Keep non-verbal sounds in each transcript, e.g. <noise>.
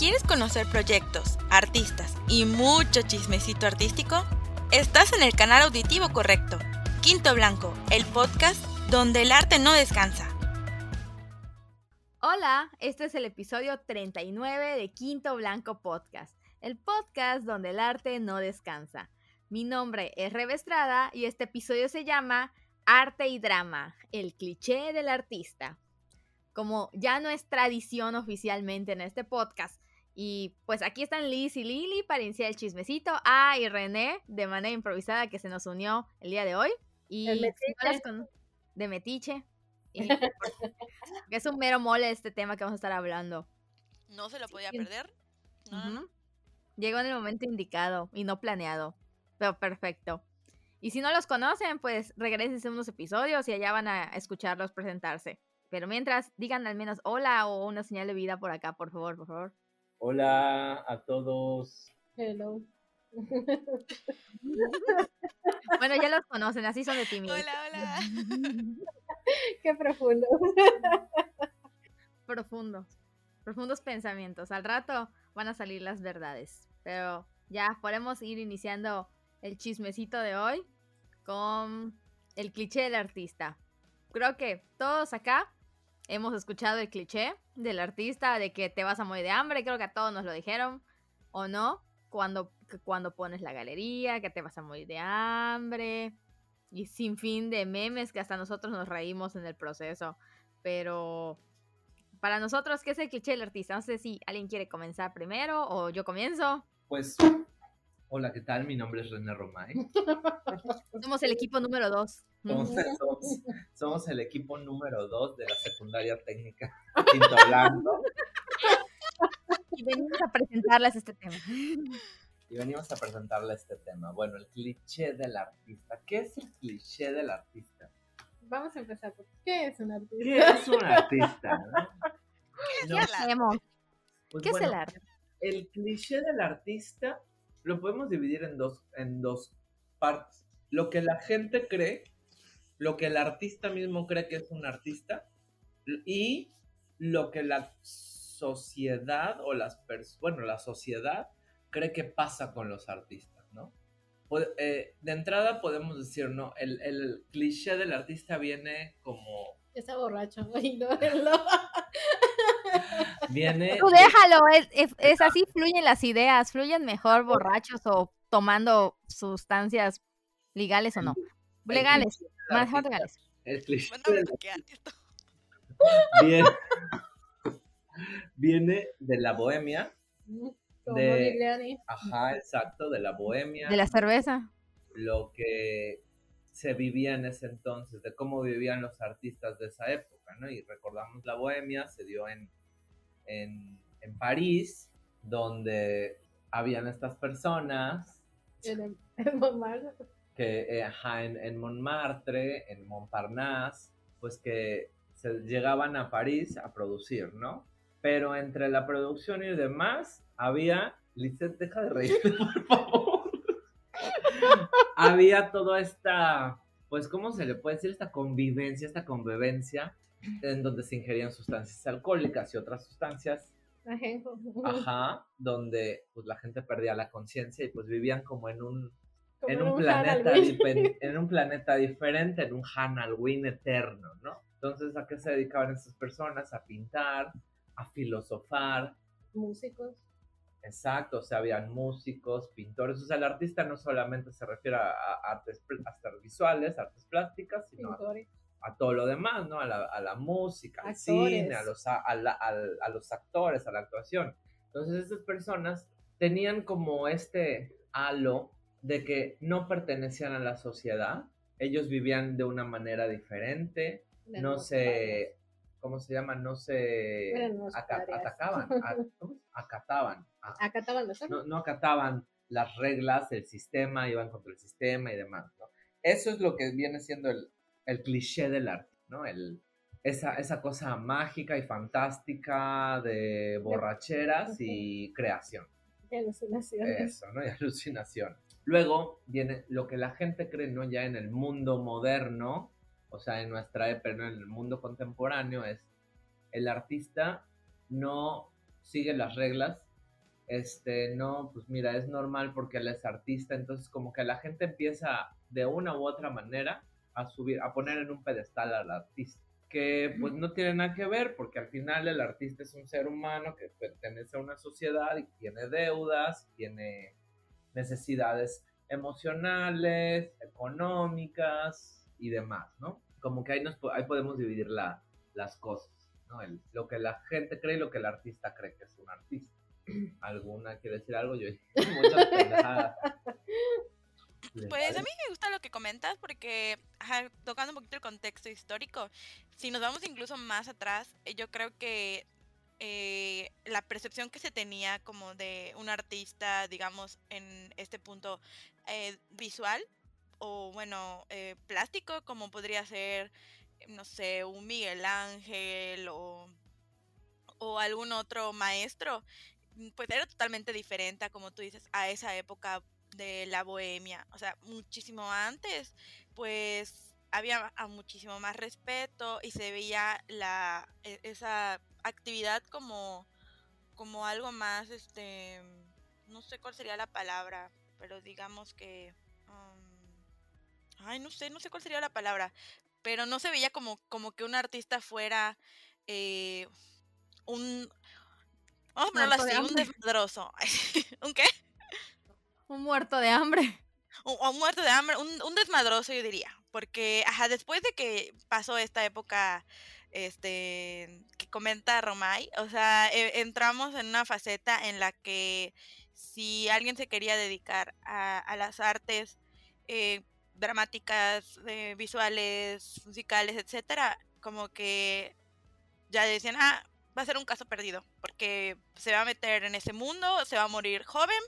¿Quieres conocer proyectos, artistas y mucho chismecito artístico? Estás en el canal auditivo correcto. Quinto Blanco, el podcast donde el arte no descansa. Hola, este es el episodio 39 de Quinto Blanco Podcast, el podcast donde el arte no descansa. Mi nombre es Rebe Estrada y este episodio se llama Arte y Drama, el cliché del artista. Como ya no es tradición oficialmente en este podcast, y pues aquí están Liz y Lili para iniciar el chismecito. Ah, y René, de manera improvisada, que se nos unió el día de hoy. Y de Metiche. es un mero mole este tema que vamos a estar hablando. No se lo podía perder. Llegó en el momento indicado y no planeado. Pero perfecto. Y si no los conocen, pues regresen unos episodios y allá van a escucharlos presentarse. Pero mientras, digan al menos hola o una señal de vida por acá, por favor, por favor. Hola a todos. Hello. <laughs> bueno, ya los conocen, así son de tímidos. Hola, hola. <laughs> Qué profundo. Profundos. Profundos pensamientos. Al rato van a salir las verdades. Pero ya podemos ir iniciando el chismecito de hoy con el cliché del artista. Creo que todos acá hemos escuchado el cliché del artista de que te vas a morir de hambre, creo que a todos nos lo dijeron, o no, cuando, cuando pones la galería, que te vas a morir de hambre, y sin fin de memes que hasta nosotros nos reímos en el proceso, pero para nosotros, ¿qué es el cliché del artista? No sé si alguien quiere comenzar primero o yo comienzo. Pues, hola, ¿qué tal? Mi nombre es René Romay. <laughs> Somos el equipo número dos. Somos, el equipo número 2 de la secundaria técnica <laughs> Quinto Blanco. Y venimos a presentarles este tema. Y venimos a presentarles este tema. Bueno, el cliché del artista. ¿Qué es el cliché del artista? Vamos a empezar por ¿qué es un artista? ¿Qué es un artista? <laughs> ¿Qué hacemos? Pues ¿Qué es el arte? El cliché del artista lo podemos dividir en dos, en dos partes. Lo que la gente cree lo que el artista mismo cree que es un artista y lo que la sociedad o las personas, bueno, la sociedad cree que pasa con los artistas, ¿no? Eh, de entrada podemos decir, ¿no? El, cliché del artista viene como... Está borracho, no <laughs> Viene... Tú déjalo, es, es así fluyen las ideas, fluyen mejor borrachos o tomando sustancias legales o no. Legales. Más cliché Viene, viene de la bohemia. de, ajá, exacto, de la bohemia. De la cerveza. Lo que se vivía en ese entonces, de cómo vivían los artistas de esa época, ¿no? Y recordamos la bohemia, se dio en, en, en París, donde habían estas personas. En, que eh, en, Montmartre, en Montparnasse, pues que se llegaban a París a producir, ¿no? Pero entre la producción y demás, había, Lizeth, deja de reírte, <laughs> por favor. había toda esta, pues, ¿cómo se le puede decir? Esta convivencia, esta convivencia en donde se ingerían sustancias alcohólicas y otras sustancias Ajá, donde pues la gente perdía la conciencia y pues vivían como en un en un, planeta <laughs> en un planeta diferente, en un Halloween eterno, ¿no? Entonces, ¿a qué se dedicaban estas personas? A pintar, a filosofar. Músicos. Exacto, o sea, habían músicos, pintores, o sea, el artista no solamente se refiere a, artes, visuales, artes plásticas, sino a, todo lo demás, ¿no? A la, música, al cine, a los, a, a los actores, a la actuación. Entonces, estas personas tenían como este halo de que no pertenecían a la sociedad, ellos vivían de una manera diferente, no se, ¿cómo se llama? No se atacaban, acataban. acataban no, no acataban las reglas, el sistema, iban contra el sistema y demás, ¿no? Eso es lo que viene siendo el, el cliché del arte, ¿no? El, esa, esa cosa mágica y fantástica de borracheras y creación. Y alucinaciones. Eso, ¿no? Y alucinaciones. Luego viene lo que la gente cree, ¿no? Ya en el mundo moderno, o sea, en nuestra época, en el mundo contemporáneo, es el artista no sigue las reglas este, no, pues mira, es normal porque él es artista, entonces como que la gente empieza de una u otra manera a subir, a poner en un pedestal al artista, que pues no tiene nada que ver porque al final el artista es un ser humano que pertenece a una sociedad y tiene deudas, tiene necesidades emocionales, económicas y demás, ¿no? Como que ahí, nos, ahí podemos dividir la, las cosas, ¿no? lo que la gente cree y lo que el artista cree que es un artista. <clears throat> ¿Alguna quiere decir algo? Yo muchas <laughs> Pues a mí me gusta lo que comentas porque, tocando un poquito el contexto histórico, si nos vamos incluso más atrás, eh, yo creo que eh, la percepción que se tenía como de un artista, digamos, en este punto eh, visual o bueno, plástico, como podría ser, no sé, un Miguel Ángel o, o algún otro maestro, pues era totalmente diferente, como tú dices, a esa época de la bohemia, o sea, muchísimo antes, pues había muchísimo más respeto y se veía la e, esa actividad como como algo más este no sé cuál sería la palabra, pero digamos que um, ay, no sé, no sé cuál sería la palabra, pero no se veía como como que un artista fuera eh, un vamos a ponerlo así, un desmadroso. <laughs> ¿Un qué? Un muerto de hambre. Un, muerto de hambre, un, desmadroso yo diría, porque ajá, después de que pasó esta época este que comenta Romay, o sea, e, entramos en una faceta en la que si alguien se quería dedicar a, las artes eh, dramáticas, eh, visuales, musicales, etcétera, como que ya decían, ah, va a ser un caso perdido, porque se va a meter en ese mundo, se va a morir joven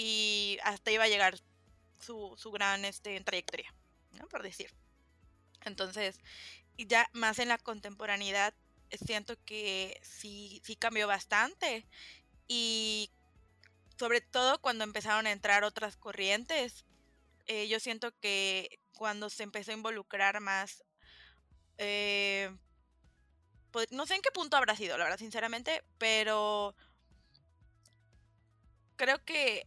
y hasta iba a llegar su, su gran este, trayectoria, por decir. Entonces, ya más en la contemporaneidad, siento que sí, sí cambió bastante y sobre todo cuando empezaron a entrar otras corrientes, eh, yo siento que cuando se empezó a involucrar más, eh, pues, no sé en qué punto habrá sido, la verdad, sinceramente, pero creo que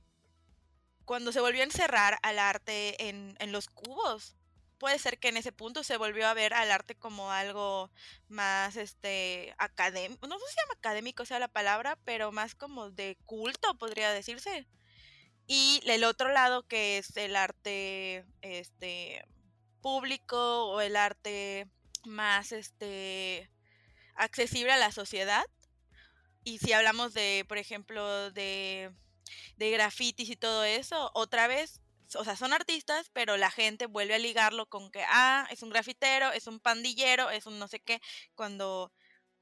cuando se volvió a encerrar al arte en, los cubos, puede ser que en ese punto se volvió a ver al arte como algo más este académico, no sé si llama académico sea la palabra, pero más como de culto podría decirse. Y el otro lado que es el arte este público o el arte más este accesible a la sociedad. Y si hablamos de, por ejemplo, de de grafitis y todo eso, otra vez, o sea, son artistas, pero la gente vuelve a ligarlo con que, ah, es un grafitero, es un pandillero, es un no sé qué, cuando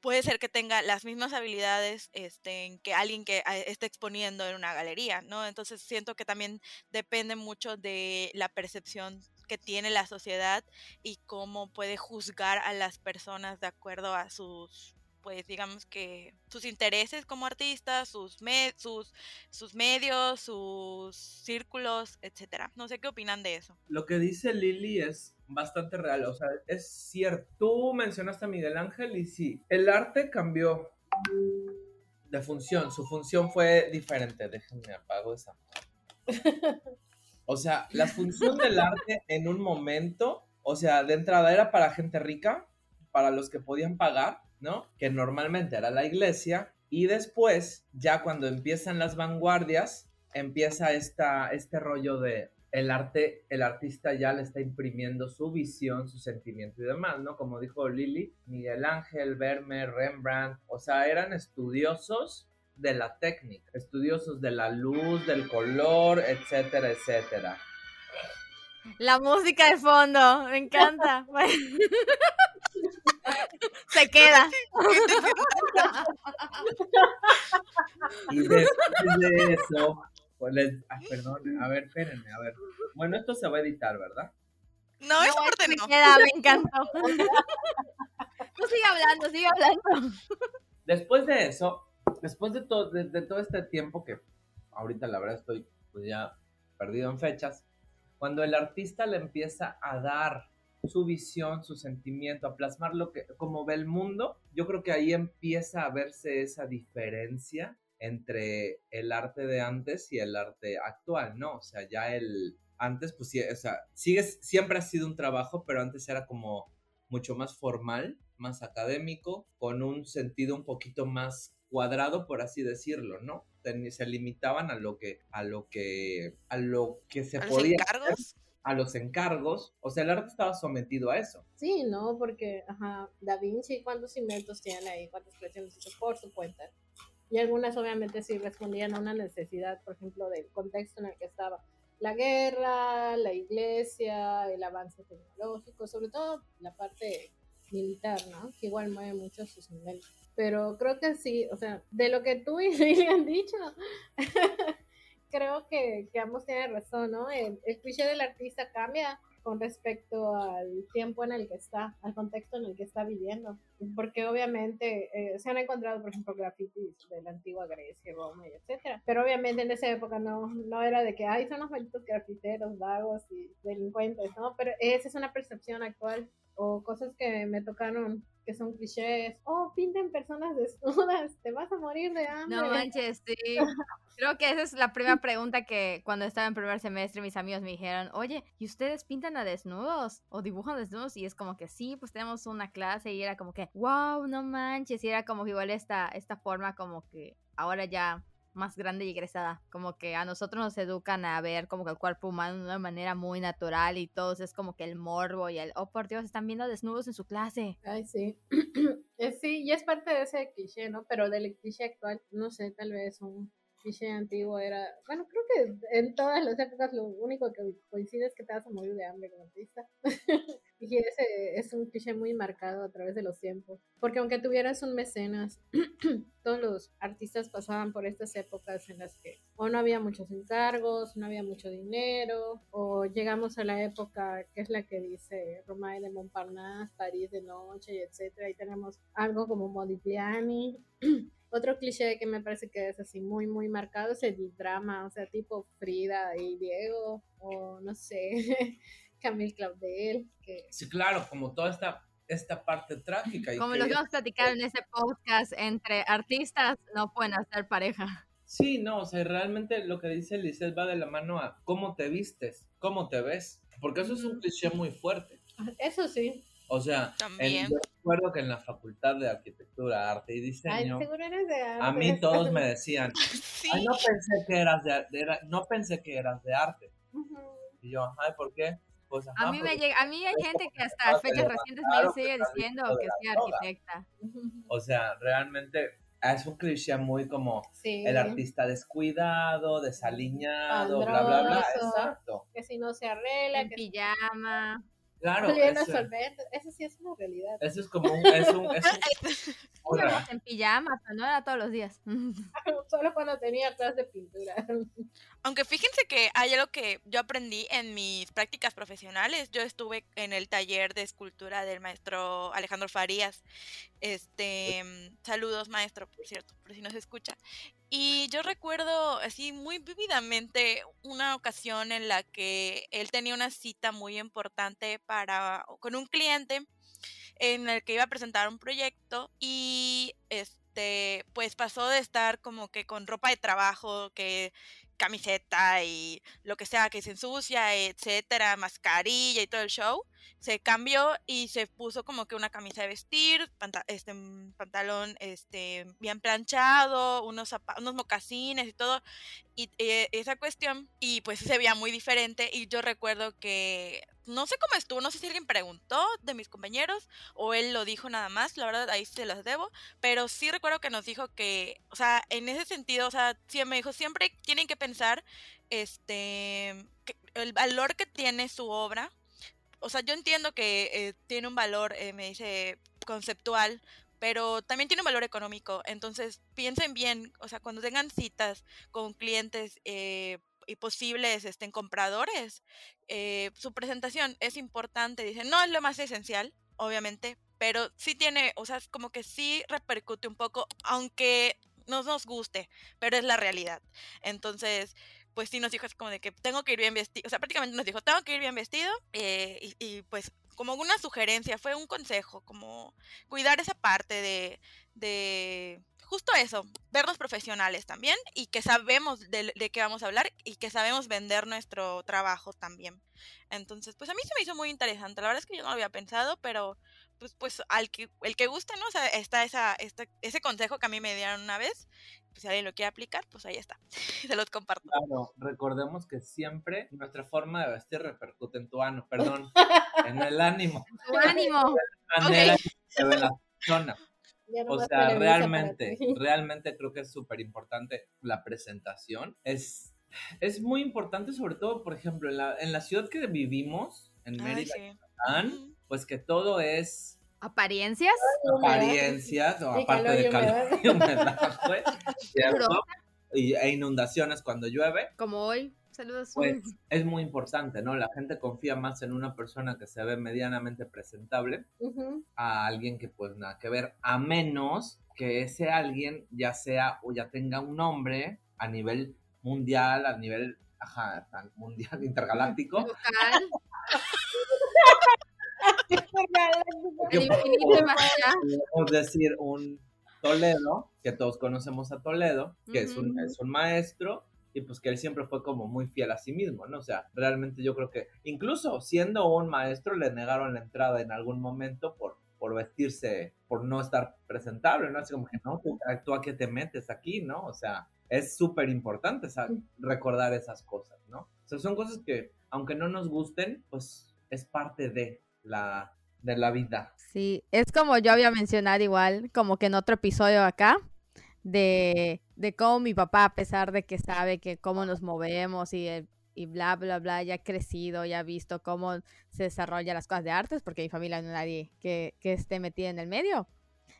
puede ser que tenga las mismas habilidades este, que alguien que ah, esté exponiendo en una galería, ¿no? Entonces siento que también depende mucho de la percepción que tiene la sociedad y cómo puede juzgar a las personas de acuerdo a sus pues digamos que sus intereses como artistas, sus, sus, sus medios, sus círculos, etcétera. No sé qué opinan de eso. Lo que dice Lili es bastante real, o sea, es cierto. Tú mencionaste a Miguel Ángel y sí, el arte cambió de función, su función fue diferente. Déjenme apago esa. <laughs> O sea, la función del arte en un momento, o sea, de entrada era para gente rica, para los que podían pagar, ¿no? Que normalmente era la iglesia. Y después, ya cuando empiezan las vanguardias, empieza esta, este rollo de el arte, el artista ya le está imprimiendo su visión, su sentimiento y demás, ¿no? Como dijo Lili, Miguel Ángel, Vermeer, Rembrandt, o sea, eran estudiosos de la técnica, estudiosos de la luz, del color, etcétera, etcétera. La música de fondo, me encanta. <laughs> Se queda. y después de eso, pues les, perdón, a ver, espérenme, a ver. Bueno, esto se va a editar, ¿verdad? No, esa parte no. Queda, me encantó. Tú sigue hablando, sigue hablando. Después de eso, después de todo, de, todo este tiempo que ahorita la verdad estoy pues ya perdido en fechas, cuando el artista le empieza a dar su visión, su sentimiento, a plasmar lo que, como ve el mundo, yo creo que ahí empieza a verse esa diferencia entre el arte de antes y el arte actual, ¿no? O sea, ya el antes, pues sí, o sea, sigue, siempre ha sido un trabajo, pero antes era como mucho más formal, más académico, con un sentido un poquito más cuadrado, por así decirlo, ¿no? Se limitaban a lo que, a lo que, a lo que se ¿A los podía encargos? A los encargos, o sea, el arte estaba sometido a eso. Sí, ¿no? Porque, ajá, Da Vinci, ¿cuántos inventos tiene ahí? ¿Cuántas creaciones hizo por su cuenta? Y algunas obviamente sí respondían a una necesidad, por ejemplo, del contexto en el que estaba. La guerra, la iglesia, el avance tecnológico, sobre todo la parte militar, ¿no? Que igual mueve mucho sus niveles. Pero creo que sí, o sea, de lo que tú y <laughs> Lili han dicho, <laughs> creo que, que ambos tienen razón, ¿no? El, el cliché del artista cambia con respecto al tiempo en el que está, al contexto en el que está viviendo. Porque obviamente eh, se han encontrado, por ejemplo, grafitis de la antigua Grecia, Roma y etcétera. Pero obviamente en esa época no, no era de que, ay, son los malditos grafiteros, vagos y delincuentes, ¿no? Pero esa es una percepción actual o cosas que me tocaron que son clichés. Oh, pinten personas desnudas, te vas a morir de hambre. No manches, sí. <laughs> Creo que esa es la primera pregunta que cuando estaba en primer semestre mis amigos me dijeron, oye, ¿y ustedes pintan a desnudos? ¿O dibujan desnudos? Y es como que sí, pues tenemos una clase y era como que, wow, no manches. Y era como que igual esta, esta forma como que ahora ya más grande y egresada. Como que a nosotros nos educan a ver como que el cuerpo humano de una manera muy natural y todos es como que el morbo y el, oh por Dios, están viendo desnudos en su clase. Ay, sí. <clears throat> Sí, y es parte de ese cliché, ¿no? Pero del cliché actual, no sé, tal vez un cliché antiguo era, bueno, creo que en todas las épocas lo único que coincide es que te vas a morir de hambre como artista. <laughs> y ese es un cliché muy marcado a través de los tiempos. Porque aunque tuvieras un mecenas, <clears throat> todos los artistas pasaban por estas épocas en las que o no había muchos encargos, no había mucho dinero, o llegamos a la época que es la que dice Romain de Montparnasse, París de noche, etcétera, y tenemos algo como Modigliani. <clears throat> Otro cliché que me parece que es así muy, muy marcado es el drama, o sea, tipo Frida y Diego, o no sé, <laughs> Camille Claudel. Que... Sí, claro, como toda esta, esta parte trágica. Y Como que lo que ella- hemos platicado en ese podcast, entre artistas no pueden hacer pareja. Sí, no, o sea, realmente lo que dice Lisette va de la mano a cómo te vistes, cómo te ves, porque eso es un cliché muy fuerte. Eso sí. O sea, en, También. yo recuerdo que en la Facultad de Arquitectura, Arte y Ay, Diseño, seguro eres de a mí arte. todos me decían, <laughs> Sí. ay, no pensé que eras de, de- no pensé que eras de arte. Ujú. Y yo, ay, ¿por qué? Pues, A ajá, mí me llega, a mí hay gente que hasta fechas te recientes me sigue diciendo que soy arquitecta. O sea, realmente es un cliché muy como Sí. el artista descuidado, desaliñado, bla, bla, bla. Pandroso. Exacto. Que si no se arregla, En que pijama. Claro, eso, sí es una realidad. eso es como un, es un, es un- <laughs> en pijama, no era todos los días. <laughs> <laughs> Solo cuando tenía clases de pintura. Aunque fíjense que hay algo que yo aprendí en mis prácticas profesionales. Yo estuve en el taller de escultura del maestro Alejandro Farías. Este, mm, saludos maestro, por cierto, por si no se escucha. Y yo recuerdo así muy vívidamente una ocasión en la que él tenía una cita muy importante para con un cliente en el que iba a presentar un proyecto y este pues pasó de estar como que con ropa de trabajo que camiseta y lo que sea que se ensucia, etcétera, mascarilla y todo el show, se cambió y se puso como que una camisa de vestir, este un pantalón este bien planchado, unos mocasines y todo y eh, esa cuestión y pues se veía muy diferente y yo recuerdo que no sé cómo estuvo, no sé si alguien preguntó de mis compañeros o él lo dijo nada más, la verdad ahí se las debo, pero sí recuerdo que nos dijo que, o sea, en ese sentido, o sea, sí dijo, siempre tienen que pensar este el valor que tiene su obra. O sea, yo entiendo que eh, tiene un valor, eh, me dice, conceptual, pero también tiene un valor económico. Entonces, piensen bien, o sea, cuando tengan citas con clientes eh, y posibles estén compradores, eh, su presentación es importante. Dicen, no es lo más esencial, obviamente, pero sí tiene, o sea, como que sí repercute un poco, aunque no nos guste, pero es la realidad. Entonces, pues sí nos dijo así como de que tengo que ir bien vestido, o sea, prácticamente nos dijo, tengo que ir bien vestido, eh, y, pues como una sugerencia, fue un consejo, como cuidar esa parte de, de justo eso, vernos profesionales también y que sabemos de, de, qué vamos a hablar y que sabemos vender nuestro trabajo también. Entonces, pues a mí se me hizo muy interesante. La verdad es que yo no lo había pensado, pero pues, pues al que, el que guste, ¿no? O sea, está esa, ese consejo que a mí me dieron una vez. Pues si alguien lo quiere aplicar, pues ahí está. <laughs> Se los comparto. Claro, recordemos que siempre nuestra forma de vestir repercute en tu ano, perdón, <laughs> en el ánimo. Tu ánimo. manera que ve la persona. O sea, realmente, <laughs> realmente creo que es súper importante la presentación. Es, es muy importante, sobre todo, por ejemplo, en la, en la ciudad que vivimos, en Mérida, pues que todo es apariencias. Apariencias o aparte de calor y humedad pues, <laughs> y, e inundaciones cuando llueve. como hoy saludos. Pues es muy importante no la gente confía más en una persona que se ve medianamente presentable a alguien que pues nada que ver a menos que ese alguien ya sea o ya tenga un nombre a nivel mundial a nivel ajá, mundial <laughs> intergaláctico <laughs> <laughs> Podemos decir un Toledo, que todos conocemos a Toledo, que es, un, es un maestro y pues que él siempre fue como muy fiel a sí mismo, ¿no? O sea, realmente yo creo que incluso siendo un maestro le negaron la entrada en algún momento por, por vestirse, por no estar presentable, ¿no? Así como que, no, tú, a qué te metes aquí, ¿no? O sea, es súper importante recordar esas cosas, ¿no? O sea, son cosas que, aunque no nos gusten, pues es parte de, la, de la vida. Sí, es como yo había mencionado igual, como que en otro episodio acá, de, de cómo mi papá, a pesar de que sabe que cómo nos movemos y, y bla, bla, bla, ya ha crecido, ya ha visto cómo se desarrollan las cosas de artes, porque mi familia no es nadie que, que esté metida en el medio.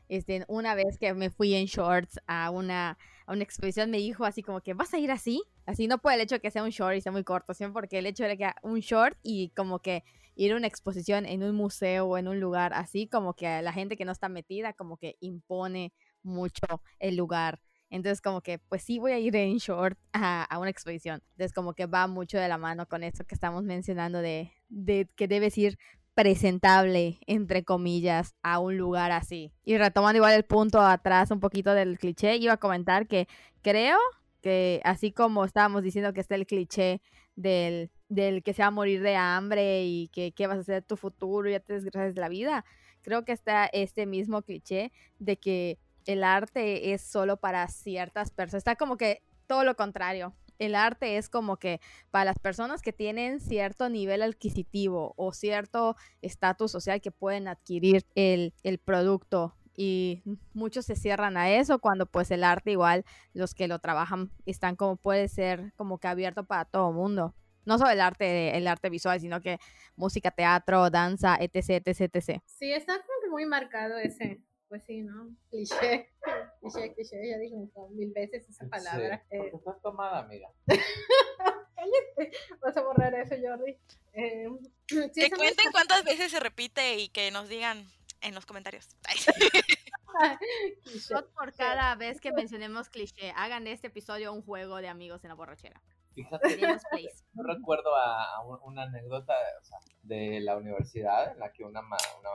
Este, una vez que me fui en shorts a una, a una exposición, me dijo así como que, ¿vas a ir así? Así, no por el hecho de que sea un short y sea muy corto, sino porque el hecho de que un short y como que ir a una exposición en un museo o en un lugar así, como que la gente que no está metida, como que impone mucho el lugar. Entonces, como que, pues sí voy a ir en short a, a, una exposición. Entonces, como que va mucho de la mano con eso que estamos mencionando de, de que debes ir presentable, entre comillas, a un lugar así. Y retomando igual el punto atrás un poquito del cliché, iba a comentar que creo que así como estábamos diciendo que está el cliché del, del que se va a morir de hambre y que qué vas a hacer tu futuro ya te desgracias la vida, creo que está este mismo cliché de que el arte es solo para ciertas personas. Está como que todo lo contrario. El arte es como que para las personas que tienen cierto nivel adquisitivo o cierto estatus social que pueden adquirir el, producto y muchos se cierran a eso cuando pues el arte igual los que lo trabajan están como puede ser como que abierto para todo mundo no solo el arte el arte visual sino que música teatro danza etc etc etc sí está como que muy marcado ese pues sí, ¿no? Cliché, <laughs> cliché, cliché, ya dije mil veces esa palabra. Sí, eh. estás tomada, amiga. <laughs> Vas a borrar eso, Jordi. Eh, <clears throat> que cuenten cuántas veces se repite y que nos digan en los comentarios. <laughs> por cada vez que mencionemos cliché, hagan de este episodio un juego de amigos en la borrachera. Fíjate, <laughs> yo recuerdo a una anécdota o sea, de la universidad en la que una, una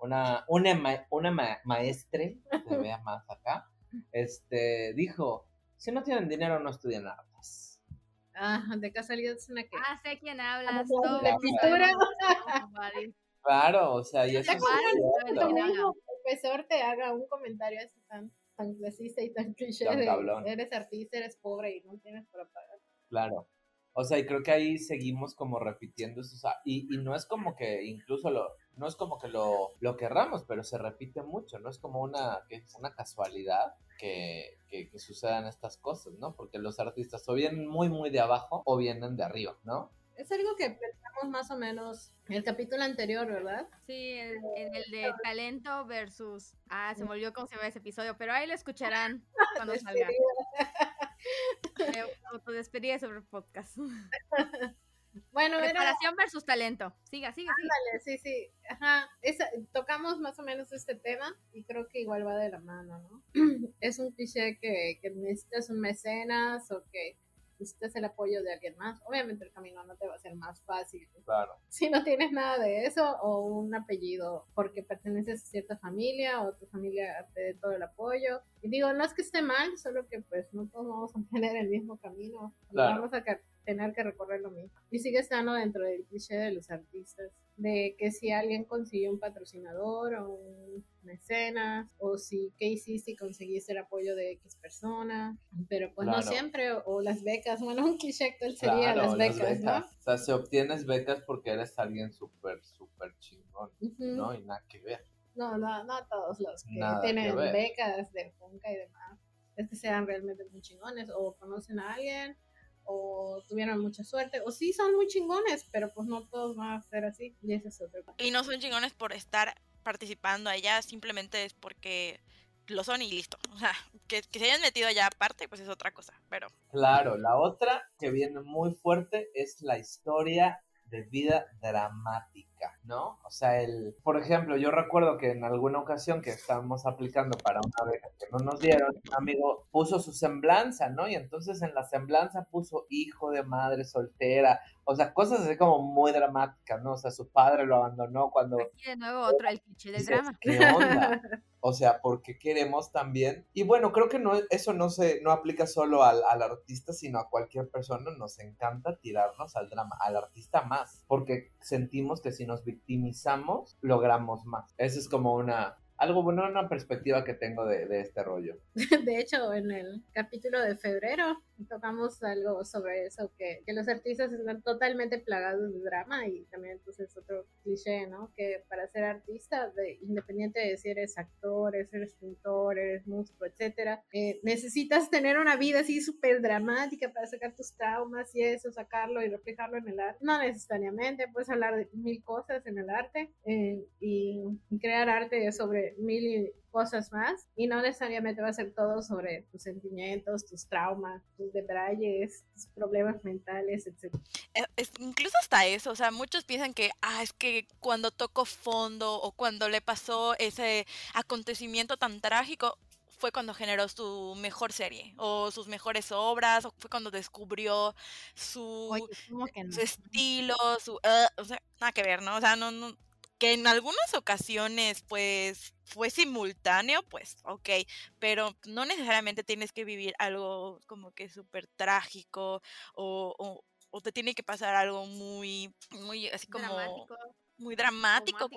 una, una, una maestre, se vea más acá, este, dijo, si no tienen dinero no estudian artes. Ah, de casualidad es una que... Ah, sé quién habla. De pintura. Claro, o sea, y eso es... el profesor te haga un comentario así tan, tan clasista y tan cliché eres artista, eres pobre y no tienes para pagar. Claro. O sea, y creo que ahí seguimos como repitiendo eso. O sea, y, y no es como que incluso lo, no es como que lo, lo querramos, pero se repite mucho, ¿no? Es como una, que, una casualidad que, que, sucedan estas cosas, ¿no? Porque los artistas o vienen muy, muy de abajo o vienen de arriba, ¿no? Es algo que pensamos más o menos en el capítulo anterior, ¿verdad? Sí, en, el de talento versus... Ah, se me olvidó cómo se llama ese episodio, pero ahí lo escucharán <laughs> cuando salga. Autodespedida sobre el podcast. <laughs> Bueno, preparación versus talento. Siga, siga, siga. sí, sí. Ajá. tocamos más o menos este tema y creo que igual va de la mano, ¿no? <clears throat> es un cliché que, que necesitas un mecenas o que necesitas el apoyo de alguien más. Obviamente el camino no te va a ser más fácil. Claro. Si no tienes nada de eso o un apellido porque perteneces a cierta familia o tu familia te dé todo el apoyo. Y digo, no es que esté mal, solo que pues no todos vamos a <laughs> tener el mismo camino. Vamos a tener que recorrer lo mismo. Y sigue estando dentro del cliché de los artistas de que si alguien consiguió un patrocinador o un mecenas, o si qué hiciste y conseguiste el apoyo de X persona, pero pues no siempre, o, las becas, bueno, un cliché actual sería las, becas, ¿no? O sea, si obtienes becas porque eres alguien súper, súper chingón, ¿no? Y nada que ver. No, no, no todos los que tienen becas de Funka y demás, es que sean realmente muy chingones, o conocen a alguien, o tuvieron mucha suerte, o sí son muy chingones, pero pues no todos van a ser así, y ese es otro. Y no son chingones por estar participando allá, simplemente es porque lo son y listo. O sea, que, que, se hayan metido allá aparte, pues es otra cosa, pero... Claro, la otra que viene muy fuerte es la historia de vida dramática, ¿no? O sea, el, por ejemplo, yo recuerdo que en alguna ocasión que estábamos aplicando para una beca que no nos dieron, un amigo puso su semblanza, ¿no? Y entonces en la semblanza puso hijo de madre soltera, o sea, cosas así como muy dramáticas, ¿no? O sea, su padre lo abandonó cuando... Aquí de nuevo otro, el cliché del drama. ¿Qué onda? O sea, porque queremos también. Y bueno, creo que no, eso no se, no aplica solo al, al, artista, sino a cualquier persona. Nos encanta tirarnos al drama, al artista más, porque sentimos que si nos victimizamos, logramos más. Esa es como una, algo bueno, una perspectiva que tengo de, de, este rollo. <laughs> De hecho, en el capítulo de febrero tocamos algo sobre eso, que, que, los artistas están totalmente plagados de drama y también entonces otro cliché, ¿no? Que para ser artista, de, independiente de si eres actor, eres pintor, eres músico, etcétera, eh, necesitas tener una vida así súper dramática para sacar tus traumas y eso, sacarlo y reflejarlo en el arte. No necesariamente, puedes hablar de mil cosas en el arte eh, y, y crear arte sobre mil cosas más y no necesariamente va a ser todo sobre tus sentimientos, tus traumas, tus detalles, tus problemas mentales, etc. Eh, incluso hasta eso, o sea, muchos piensan que, ah, es que cuando tocó fondo o cuando le pasó ese acontecimiento tan trágico, fue cuando generó su mejor serie o sus mejores obras o fue cuando descubrió su, estilo, su, uh, o sea, nada que ver, ¿no? O sea, no, no, que en algunas ocasiones pues fue simultáneo, pues ok, pero no necesariamente tienes que vivir algo como que súper trágico o, o, te tiene que pasar algo muy, muy así como muy dramático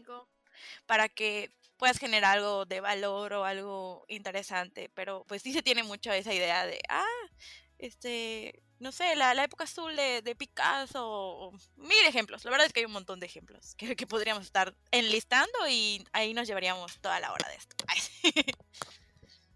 para que puedas generar algo de valor o algo interesante, pero pues sí se tiene mucho esa idea de, ah, este, no sé, la, época azul de, Picasso, mil ejemplos. La verdad es que hay un montón de ejemplos que, que podríamos estar enlistando y ahí nos llevaríamos toda la hora de esto. <laughs>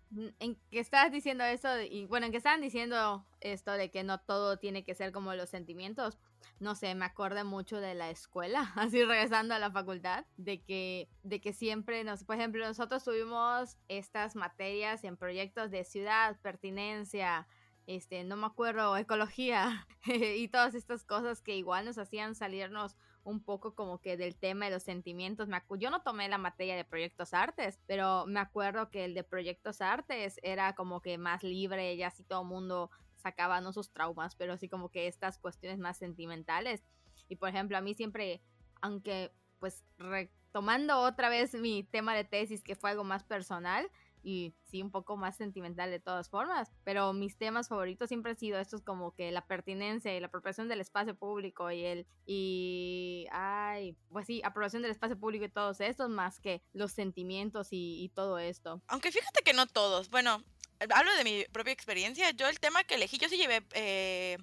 Mm, en que estabas diciendo eso, y bueno, en que estaban diciendo esto de que no todo tiene que ser como los sentimientos, no sé, me acuerdo mucho de la escuela, <laughs> así regresando a la facultad, de que, de que siempre nos, por ejemplo, nosotros tuvimos estas materias en proyectos de ciudad, pertinencia, este, no me acuerdo, ecología <laughs> y todas estas cosas que igual nos hacían salirnos un poco como que del tema de los sentimientos. Me yo no tomé la materia de proyectos artes, pero me acuerdo que el de proyectos artes era como que más libre, y así todo el mundo sacaba no sus traumas, pero así como que estas cuestiones más sentimentales. Y por ejemplo, a mí siempre, aunque pues retomando otra vez mi tema de tesis, que fue algo más personal, y sí un poco más sentimental de todas formas, pero mis temas favoritos siempre han sido estos como que la pertinencia y la apropiación del espacio público y el y ay, pues sí, apropiación del espacio público y todos estos más que los sentimientos y, todo esto. Aunque fíjate que no todos, bueno, hablo de mi propia experiencia, yo el tema que elegí, yo sí llevé eh,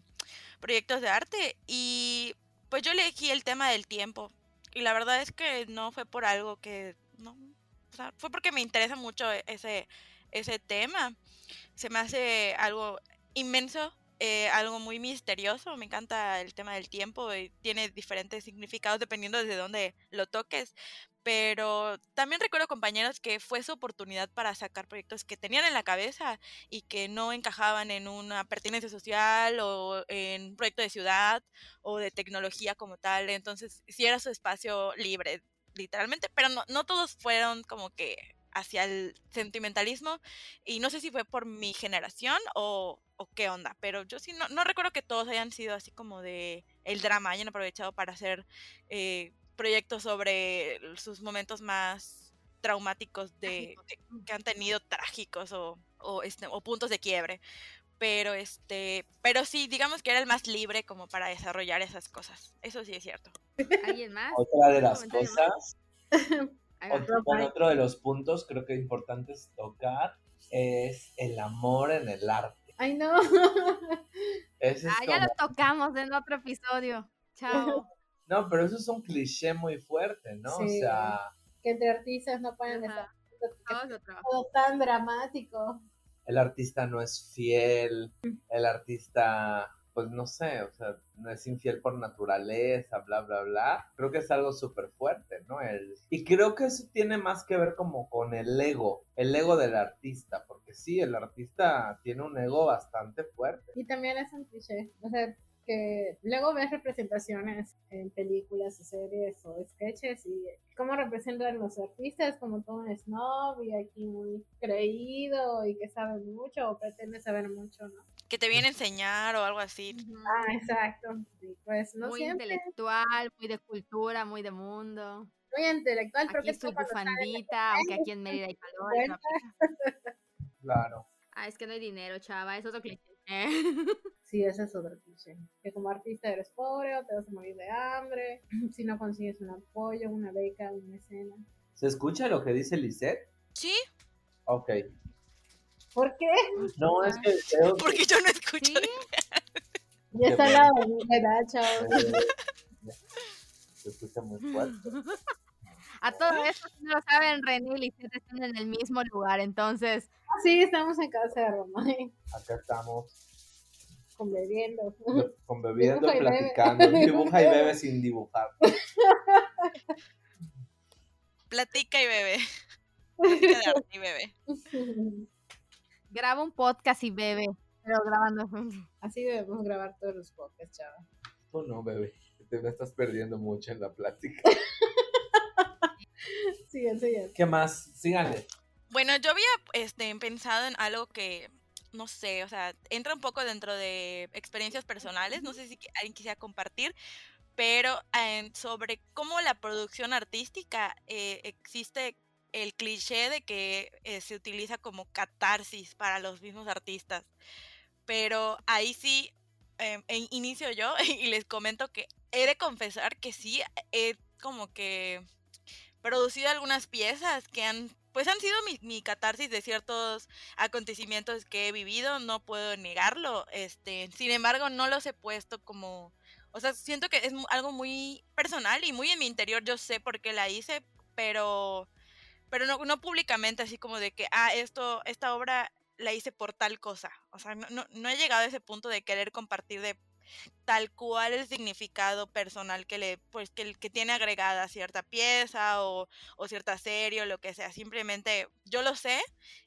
proyectos de arte y pues yo elegí el tema del tiempo y la verdad es que no fue por algo que fue porque me interesa mucho e-, ese, ese tema. Se me hace algo inmenso, eh, algo muy misterioso. Me encanta el tema del tiempo y tiene diferentes significados dependiendo desde dónde lo toques. Pero también recuerdo compañeros que fue su oportunidad para sacar proyectos que tenían en la cabeza y que no encajaban en una pertinencia social o en un proyecto de ciudad o de tecnología como tal. Entonces, si era su espacio libre literalmente, pero no, no todos fueron como que hacia el sentimentalismo y no sé si fue por mi generación o, o qué onda, pero yo sí no, no, recuerdo que todos hayan sido así como de el drama, hayan aprovechado para hacer eh, proyectos sobre sus momentos más traumáticos de, que han tenido trágicos o, o, este, o puntos de quiebre pero este, pero sí, digamos que era el más libre como para desarrollar esas cosas. Eso sí es cierto. ¿Alguien más? <laughs> Otra de las cosas, otro, otro de los puntos creo que importantes tocar es el amor en el arte. Ay, no. ah, ya lo tocamos en otro episodio. Chao. <laughs> No, pero eso es un cliché muy fuerte, ¿no? O sea... Que entre artistas no pueden estar todo tan dramático el artista no es fiel, el artista, pues no sé, o sea, no es infiel por naturaleza, bla, bla, bla. Creo que es algo súper fuerte, ¿no? El... Y creo que eso tiene más que ver como con el ego, el ego del artista, porque sí, el artista tiene un ego bastante fuerte. Y también es un cliché, o sea, que luego ves representaciones en películas o series o sketches y cómo representan los artistas como todo un snob y aquí muy creído y que sabe mucho o pretende saber mucho, ¿no? Que te viene a enseñar o algo así. Ah, exacto. pues no muy intelectual, muy de cultura, muy de mundo. Muy intelectual, pero que es tu bufandita, aunque aquí en Mérida hay calor. claro. Ah, es que no hay dinero, chava, es otro cliché. <laughs> Sí, ese es otro cliché. Que como artista eres pobre o te vas a morir de hambre, <clears throat> si no consigues un apoyo, una beca, una escena. ¿Se escucha lo que dice Lisette? Sí. Ok. ¿Por qué? No, es que... <laughs> Porque yo no escucho. <laughs> Ya está la edad, chao. Se escucha muy fuerte. A todo esto, si no lo saben, René y Lisette están en el mismo lugar, entonces... Sí, estamos en casa de Romay. Acá estamos conviviendo. Conviviendo, platicando. <laughs> Dibuja y bebe sin dibujar. Platica y bebe. <laughs> Platica y bebe. Graba un podcast y bebe, pero grabando. Así debemos grabar todos los podcasts, chava. Tú no, bebé. Te me estás perdiendo mucho en la plática. <laughs> <laughs> sí, sí, ¿Qué más? Síganle. Bueno, yo había este, pensado en algo que no sé, o sea, entra un poco dentro de experiencias personales, no sé si alguien quisiera compartir, pero sobre cómo la producción artística eh, existe el cliché de que eh, se utiliza como catarsis para los mismos artistas. Pero ahí sí, em, inicio yo <laughs> y les comento que he de confesar que sí, he como que producido algunas piezas que han pues han sido mi, catarsis de ciertos acontecimientos que he vivido, no puedo negarlo, este, sin embargo no los he puesto como, o sea, siento que es algo muy personal y muy en mi interior, yo sé por qué la hice, pero, pero no, no públicamente así como de que, ah, esto, esta obra la hice por tal cosa, o sea, no, no, no he llegado a ese punto de querer compartir de tal cual el significado personal que le, pues que, que tiene agregada cierta pieza o, o, cierta serie o lo que sea. Simplemente yo lo sé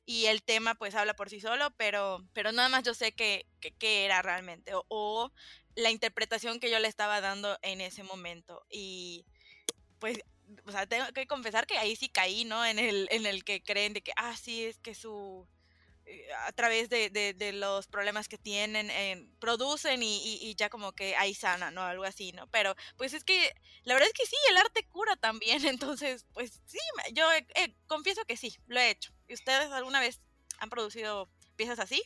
y el tema pues habla por sí solo, pero, pero nada más yo sé que, que, era realmente o, o, la interpretación que yo le estaba dando en ese momento. Y pues, o sea, tengo que confesar que ahí sí caí, ¿no? En el, en el que creen de que, ah, sí, es que su a través de, de, los problemas que tienen, producen y, ya como que ahí sana, ¿no? Algo así, ¿no? Pero pues es que la verdad es que sí, el arte cura también, <laughs> entonces pues sí, yo confieso que sí, lo he hecho. ¿Y ustedes alguna vez han producido piezas así?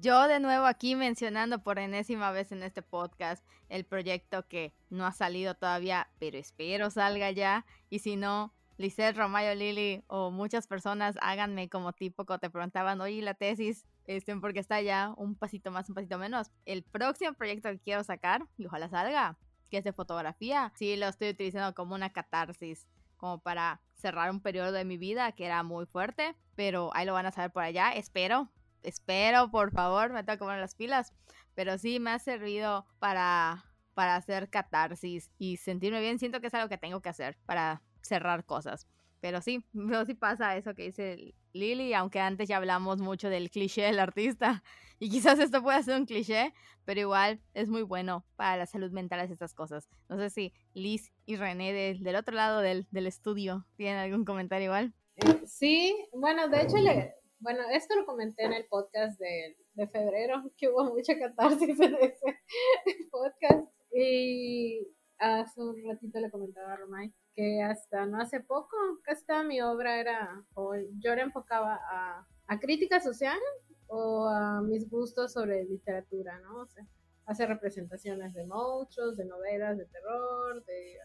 Yo de nuevo aquí mencionando por enésima vez en este podcast el proyecto que no ha salido todavía, pero espero salga ya y si no, Lisette, Romayo, Lili o muchas personas háganme como tipo que te preguntaban, oye, la tesis, este, porque está ya un pasito más, un pasito menos. El próximo proyecto que quiero sacar, y ojalá salga, que es de fotografía, sí lo estoy utilizando como una catarsis, como para cerrar un periodo de mi vida que era muy fuerte, pero ahí lo van a saber por allá, espero, espero, por favor, me tengo que poner las pilas, pero sí me ha servido para para hacer catarsis y sentirme bien, siento que es algo que tengo que hacer para cerrar cosas. Pero sí, <laughs> no sí pasa eso que dice Lily, aunque antes ya hablamos mucho del cliché del artista. <laughs> Y quizás esto pueda ser un cliché, pero igual es muy bueno para la salud mental estas cosas. No sé si Liz y René del otro lado del, del estudio tienen algún comentario igual. Eh, sí, bueno, de hecho, le, bueno, esto lo comenté en el podcast de, de febrero, <laughs> que hubo mucha catarsis en ese podcast. Y hace un ratito le comentaba a Romay que hasta no hace poco, hasta mi obra era, o yo la enfocaba a, a crítica social o a mis gustos sobre literatura, ¿no? O sea, hace representaciones de monstruos, de novelas de terror, de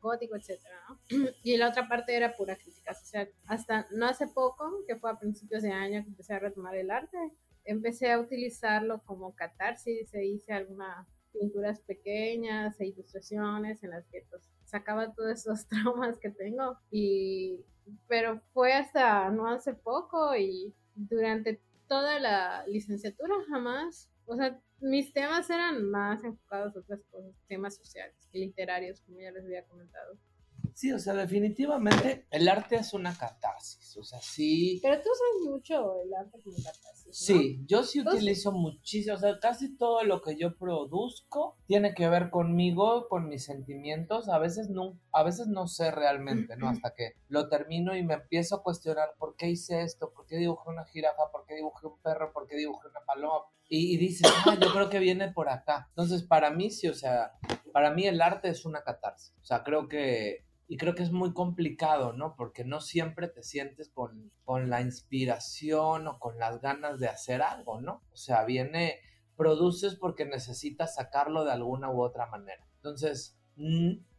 gótico, etcétera, ¿no? <clears throat> Y la otra parte era pura crítica social. Hasta no hace poco, que fue a principios de año que empecé a retomar el arte, empecé a utilizarlo como catarsis, e hice algunas pinturas pequeñas e ilustraciones en las que pues, sacaba todos esos <laughs> traumas que tengo y pero fue hasta no hace poco y durante toda la licenciatura jamás, o sea, mis temas eran más enfocados a otras cosas, temas sociales y literarios, como ya les había comentado. Sí, o sea, definitivamente el arte es una catarsis, o sea, sí. Pero tú sabes mucho el arte como catarsis. ¿no? Sí, yo sí utilizo muchísimo, o sea, casi todo lo que yo produzco tiene que ver conmigo, con mis sentimientos, a veces no, a veces no sé realmente, ¿no? Hasta que lo termino y me empiezo a cuestionar por qué hice esto, por qué dibujé una jirafa, por qué dibujé un perro, por qué dibujé una paloma, y, y dices, ah, yo creo que viene por acá. Entonces, para mí sí, o sea, para mí el arte es una catarsis, o sea, creo que y creo que es muy complicado, ¿no? Porque no siempre te sientes con, con, la inspiración o con las ganas de hacer algo, ¿no? O sea, viene, produces porque necesitas sacarlo de alguna u otra manera. Entonces,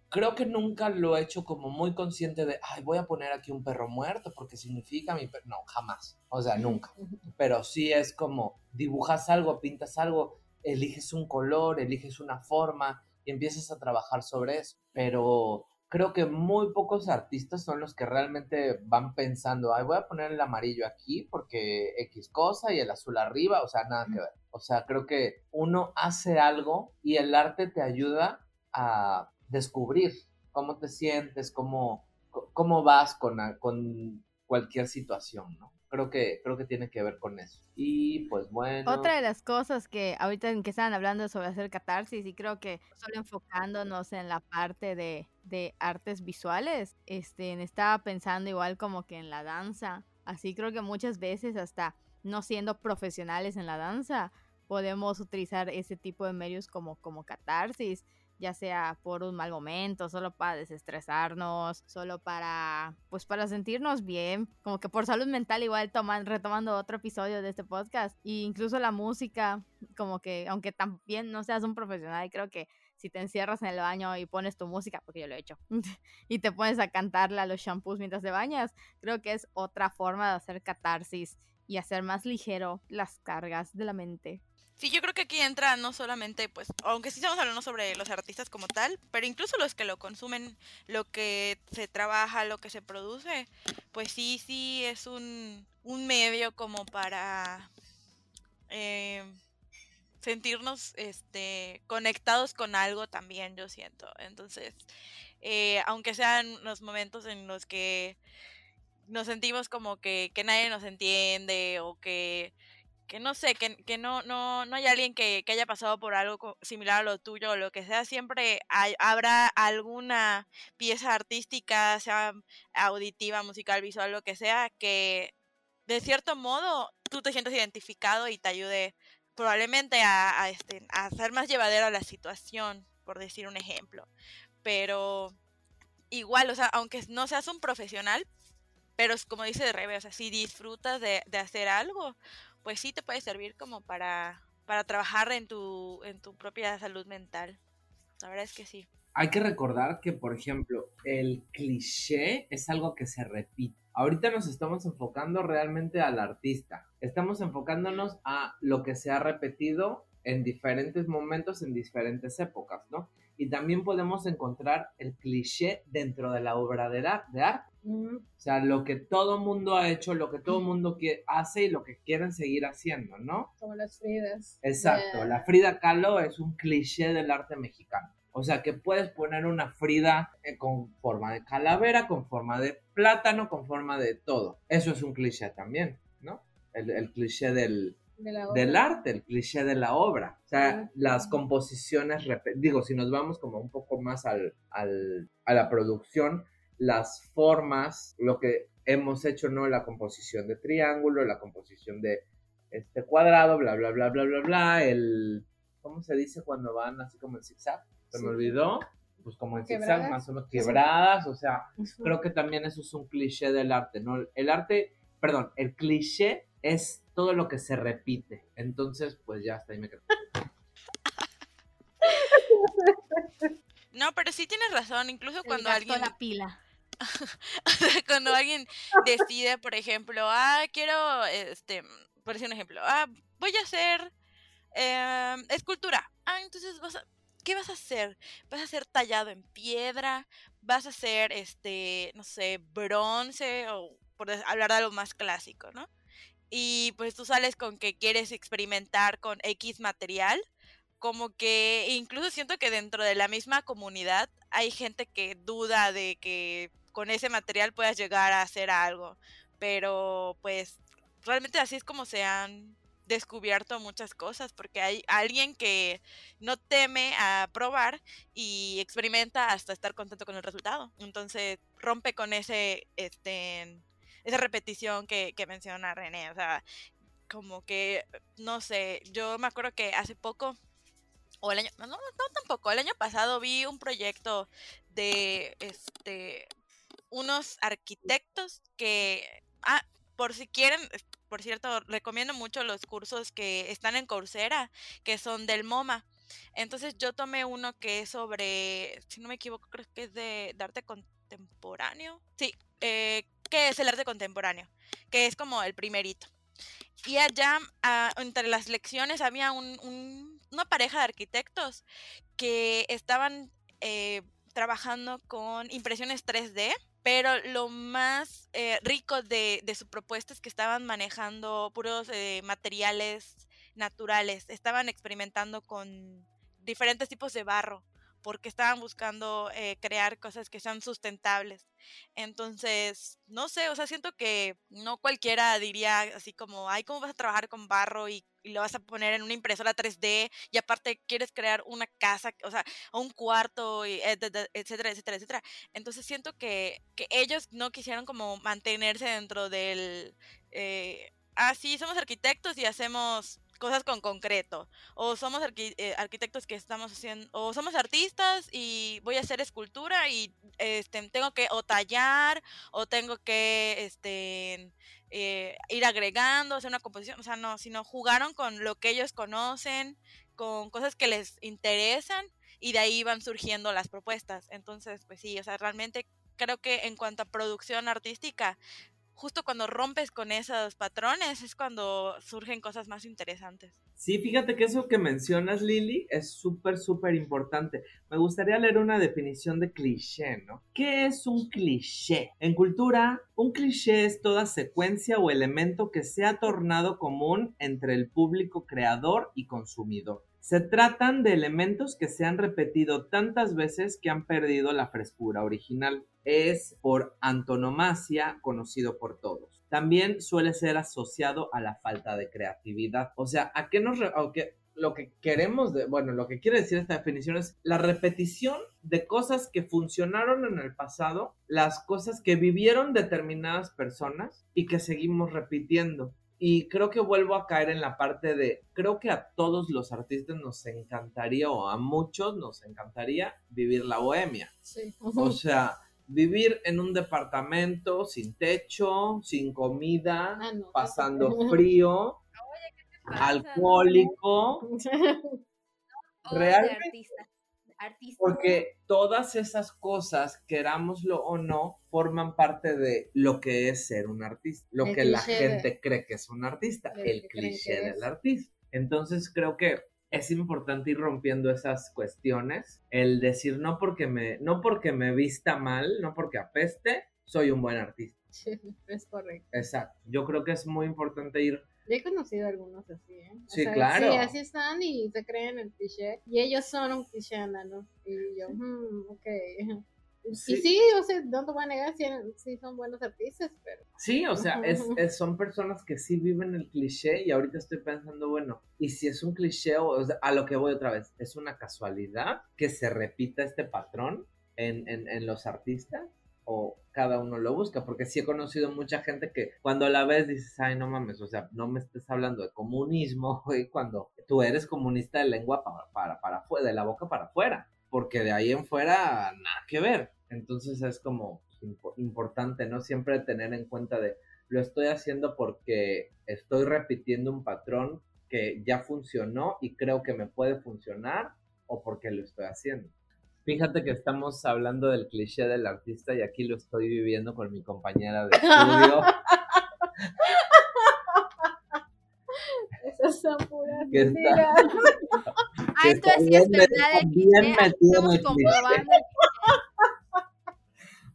creo que nunca lo he hecho como muy consciente de, ay, voy a poner aquí un perro muerto porque significa mi perro. No, jamás. O sea, nunca. Pero sí es como, dibujas algo, pintas algo, eliges un color, eliges una forma y empiezas a trabajar sobre eso. Pero creo que muy pocos artistas son los que realmente van pensando, ay, voy a poner el amarillo aquí porque X cosa y el azul arriba, o sea, nada que ver. O sea, creo que uno hace algo y el arte te ayuda a descubrir cómo te sientes, cómo, cómo vas con, con cualquier situación, ¿no? Creo que, creo que tiene que ver con eso. Y pues bueno. Otra de las cosas que ahorita en que estaban hablando sobre hacer catarsis, y creo que solo enfocándonos en la parte de, de artes visuales, este, estaba pensando igual como que en la danza. Así creo que muchas veces hasta no siendo profesionales en la danza, podemos utilizar ese tipo de medios como, como catarsis ya sea por un mal momento, solo para desestresarnos, solo para, pues para sentirnos bien, como que por salud mental igual toman, retomando otro episodio de este podcast, e incluso la música, como que aunque también no seas un profesional, creo que si te encierras en el baño y pones tu música, porque yo lo he hecho, <laughs> y te pones a cantarle a los shampoos mientras te bañas, creo que es otra forma de hacer catarsis y hacer más ligero las cargas de la mente. Sí, yo creo que aquí entra no solamente, pues, aunque sí estamos hablando sobre los artistas como tal, pero incluso los que lo consumen, lo que se trabaja, lo que se produce, pues sí, sí es un, un medio como para eh, sentirnos este, conectados con algo también, yo siento. Entonces, eh, aunque sean los momentos en los que nos sentimos como que, que nadie nos entiende o que que no sé, que, que no, no, no hay alguien que, que, haya pasado por algo similar a lo tuyo o lo que sea, siempre habrá alguna pieza artística, sea auditiva, musical, visual, lo que sea, que de cierto modo tú te sientes identificado y te ayude probablemente a, este, a hacer más llevadera la situación, por decir un ejemplo. Pero igual, o sea, aunque no seas un profesional, pero como dice de Rebe, o sea, si disfrutas de hacer algo, pues sí te puede servir como para, para trabajar en tu, en tu propia salud mental. La verdad es que sí. Hay que recordar que, por ejemplo, el cliché es algo que se repite. Ahorita nos estamos enfocando realmente al artista. Estamos enfocándonos a lo que se ha repetido en diferentes momentos, en diferentes épocas, ¿no? Y también podemos encontrar el cliché dentro de la obra de, arte. O sea, lo que todo mundo ha hecho, lo que todo mundo hace y lo que quieren seguir haciendo, ¿no? Como las Fridas. Exacto, la Frida Kahlo es un cliché del arte mexicano. O sea, que puedes poner una Frida eh, con forma de calavera, con forma de plátano, con forma de todo. Eso es un cliché también, ¿no? El, cliché del, del arte, el cliché de la obra. O sea, las composiciones, digo, si nos vamos como un poco más al, al, a la producción, las formas, lo que hemos hecho, ¿no? La composición de triángulo, la composición de este cuadrado, bla, bla, bla, bla, bla, bla, el, ¿cómo se dice cuando van así como en zigzag? Se me olvidó, pues como en zigzag, más o menos quebradas, o sea, creo que también eso es un cliché del arte, ¿no? El arte, perdón, el cliché es todo lo que se repite, entonces, pues ya está, ahí me quedo. No, pero sí tienes razón, incluso cuando alguien... la pila. <laughs> cuando alguien decide, por ejemplo, ah, quiero, este, por decir un ejemplo, ah, voy a hacer em, escultura. Ah, entonces vas a, ¿qué vas a hacer? ¿Vas a ser tallado en piedra? ¿Vas a hacer, este, no sé, bronce? O por hablar de algo más clásico, ¿no? Y pues tú sales con que quieres experimentar con X material como que incluso siento que dentro de la misma comunidad hay gente que duda de que con ese material puedas llegar a hacer algo, pero pues realmente así es como se han descubierto muchas cosas, porque hay alguien que no teme a probar y experimenta hasta estar contento con el resultado. Entonces rompe con ese, este, esa repetición que, menciona René. O sea, como que, no sé, yo me acuerdo que hace poco o el año, no, no, tampoco, el año pasado vi un proyecto de este unos arquitectos que, ah, por si quieren, por cierto, recomiendo mucho los cursos que están en Coursera, que son del MoMA. Entonces yo tomé uno que es sobre, si no me equivoco, creo que es de, arte contemporáneo. Sí, eh, que es el arte contemporáneo, que es como el primerito. Y allá, ah, entre las lecciones, había una pareja de arquitectos que estaban eh, trabajando con impresiones 3D, pero lo más eh, rico de, su propuesta es que estaban manejando puros eh, materiales naturales, estaban experimentando con diferentes tipos de barro porque estaban buscando eh, crear cosas que sean sustentables. Entonces, no sé, o sea, siento que no cualquiera diría así como, ay, ¿cómo vas a trabajar con barro y, lo vas a poner en una impresora 3D y aparte quieres crear una casa, o sea, un cuarto, y etcétera, etcétera, etcétera. Entonces siento que, que ellos no quisieron como mantenerse dentro del... Eh, ah, sí, somos arquitectos y hacemos cosas con concreto. O somos eh, arquitectos que estamos haciendo, o somos artistas y voy a hacer escultura y este, tengo que o tallar o tengo que este, eh, ir agregando, hacer una composición. O sea, no, sino jugaron con lo que ellos conocen, con cosas que les interesan y de ahí van surgiendo las propuestas. Entonces, pues sí, o sea, realmente creo que en cuanto a producción artística, justo cuando rompes con esos patrones es cuando surgen cosas más interesantes. Sí, fíjate que eso que mencionas, Lili, es súper, súper importante. Me gustaría leer una definición de cliché, ¿no? ¿Qué es un cliché? En cultura, un cliché es toda secuencia o elemento que se ha tornado común entre el público creador y consumidor. Se tratan de elementos que se han repetido tantas veces que han perdido la frescura original. Es por antonomasia conocido por todos. También suele ser asociado a la falta de creatividad. O sea, ¿a qué nos... Aunque lo que queremos, de, bueno, lo que quiere decir esta definición es la repetición de cosas que funcionaron en el pasado, las cosas que vivieron determinadas personas y que seguimos repitiendo. Y creo que vuelvo a caer en la parte de, creo que a todos los artistas nos encantaría, o a muchos nos encantaría vivir la bohemia. Sí. O sea, vivir en un departamento sin techo, sin comida, ah, pasando <laughs> frío, alcohólico. Realmente, porque todas esas cosas, querámoslo o no, forman parte de lo que es ser un artista, lo que la gente cree que es un artista, el cliché del artista. Entonces creo que es importante ir rompiendo esas cuestiones, el decir no porque me, no porque me vista mal, no porque apeste, soy un buen artista. <laughs> Sí, es correcto. Exacto. Yo creo que es muy importante ir yo he conocido algunos así, ¿eh? sí, claro. Sí, así están y se creen el cliché. Y ellos son un cliché, ¿no? Y yo, hmm, ok. <laughs> Y sí, o sea, no te voy a negar si, son buenos artistas, pero... Sí, o sea, es, son personas que sí viven el cliché y ahorita estoy pensando, bueno, ¿y si es un cliché o, a lo que voy otra vez? ¿Es una casualidad que se repita este patrón en, en, en los artistas? o cada uno lo busca, porque sí he conocido mucha gente que cuando la ves dices, ay, no mames, o sea, no me estés hablando de comunismo, <laughs> güey, cuando tú eres comunista de lengua para, para, para de la boca para afuera, porque de ahí en fuera nada que ver. Entonces es como importante, ¿no? Siempre tener en cuenta de, lo estoy haciendo porque estoy repitiendo un patrón que ya funcionó y creo que me puede funcionar o porque lo estoy haciendo. Fíjate que estamos hablando del cliché del artista y aquí lo estoy viviendo con mi compañera de estudio. <laughs> Esas son puras mentiras. <laughs> Ah, esto sí es verdad cliché. Estamos comprobando <laughs>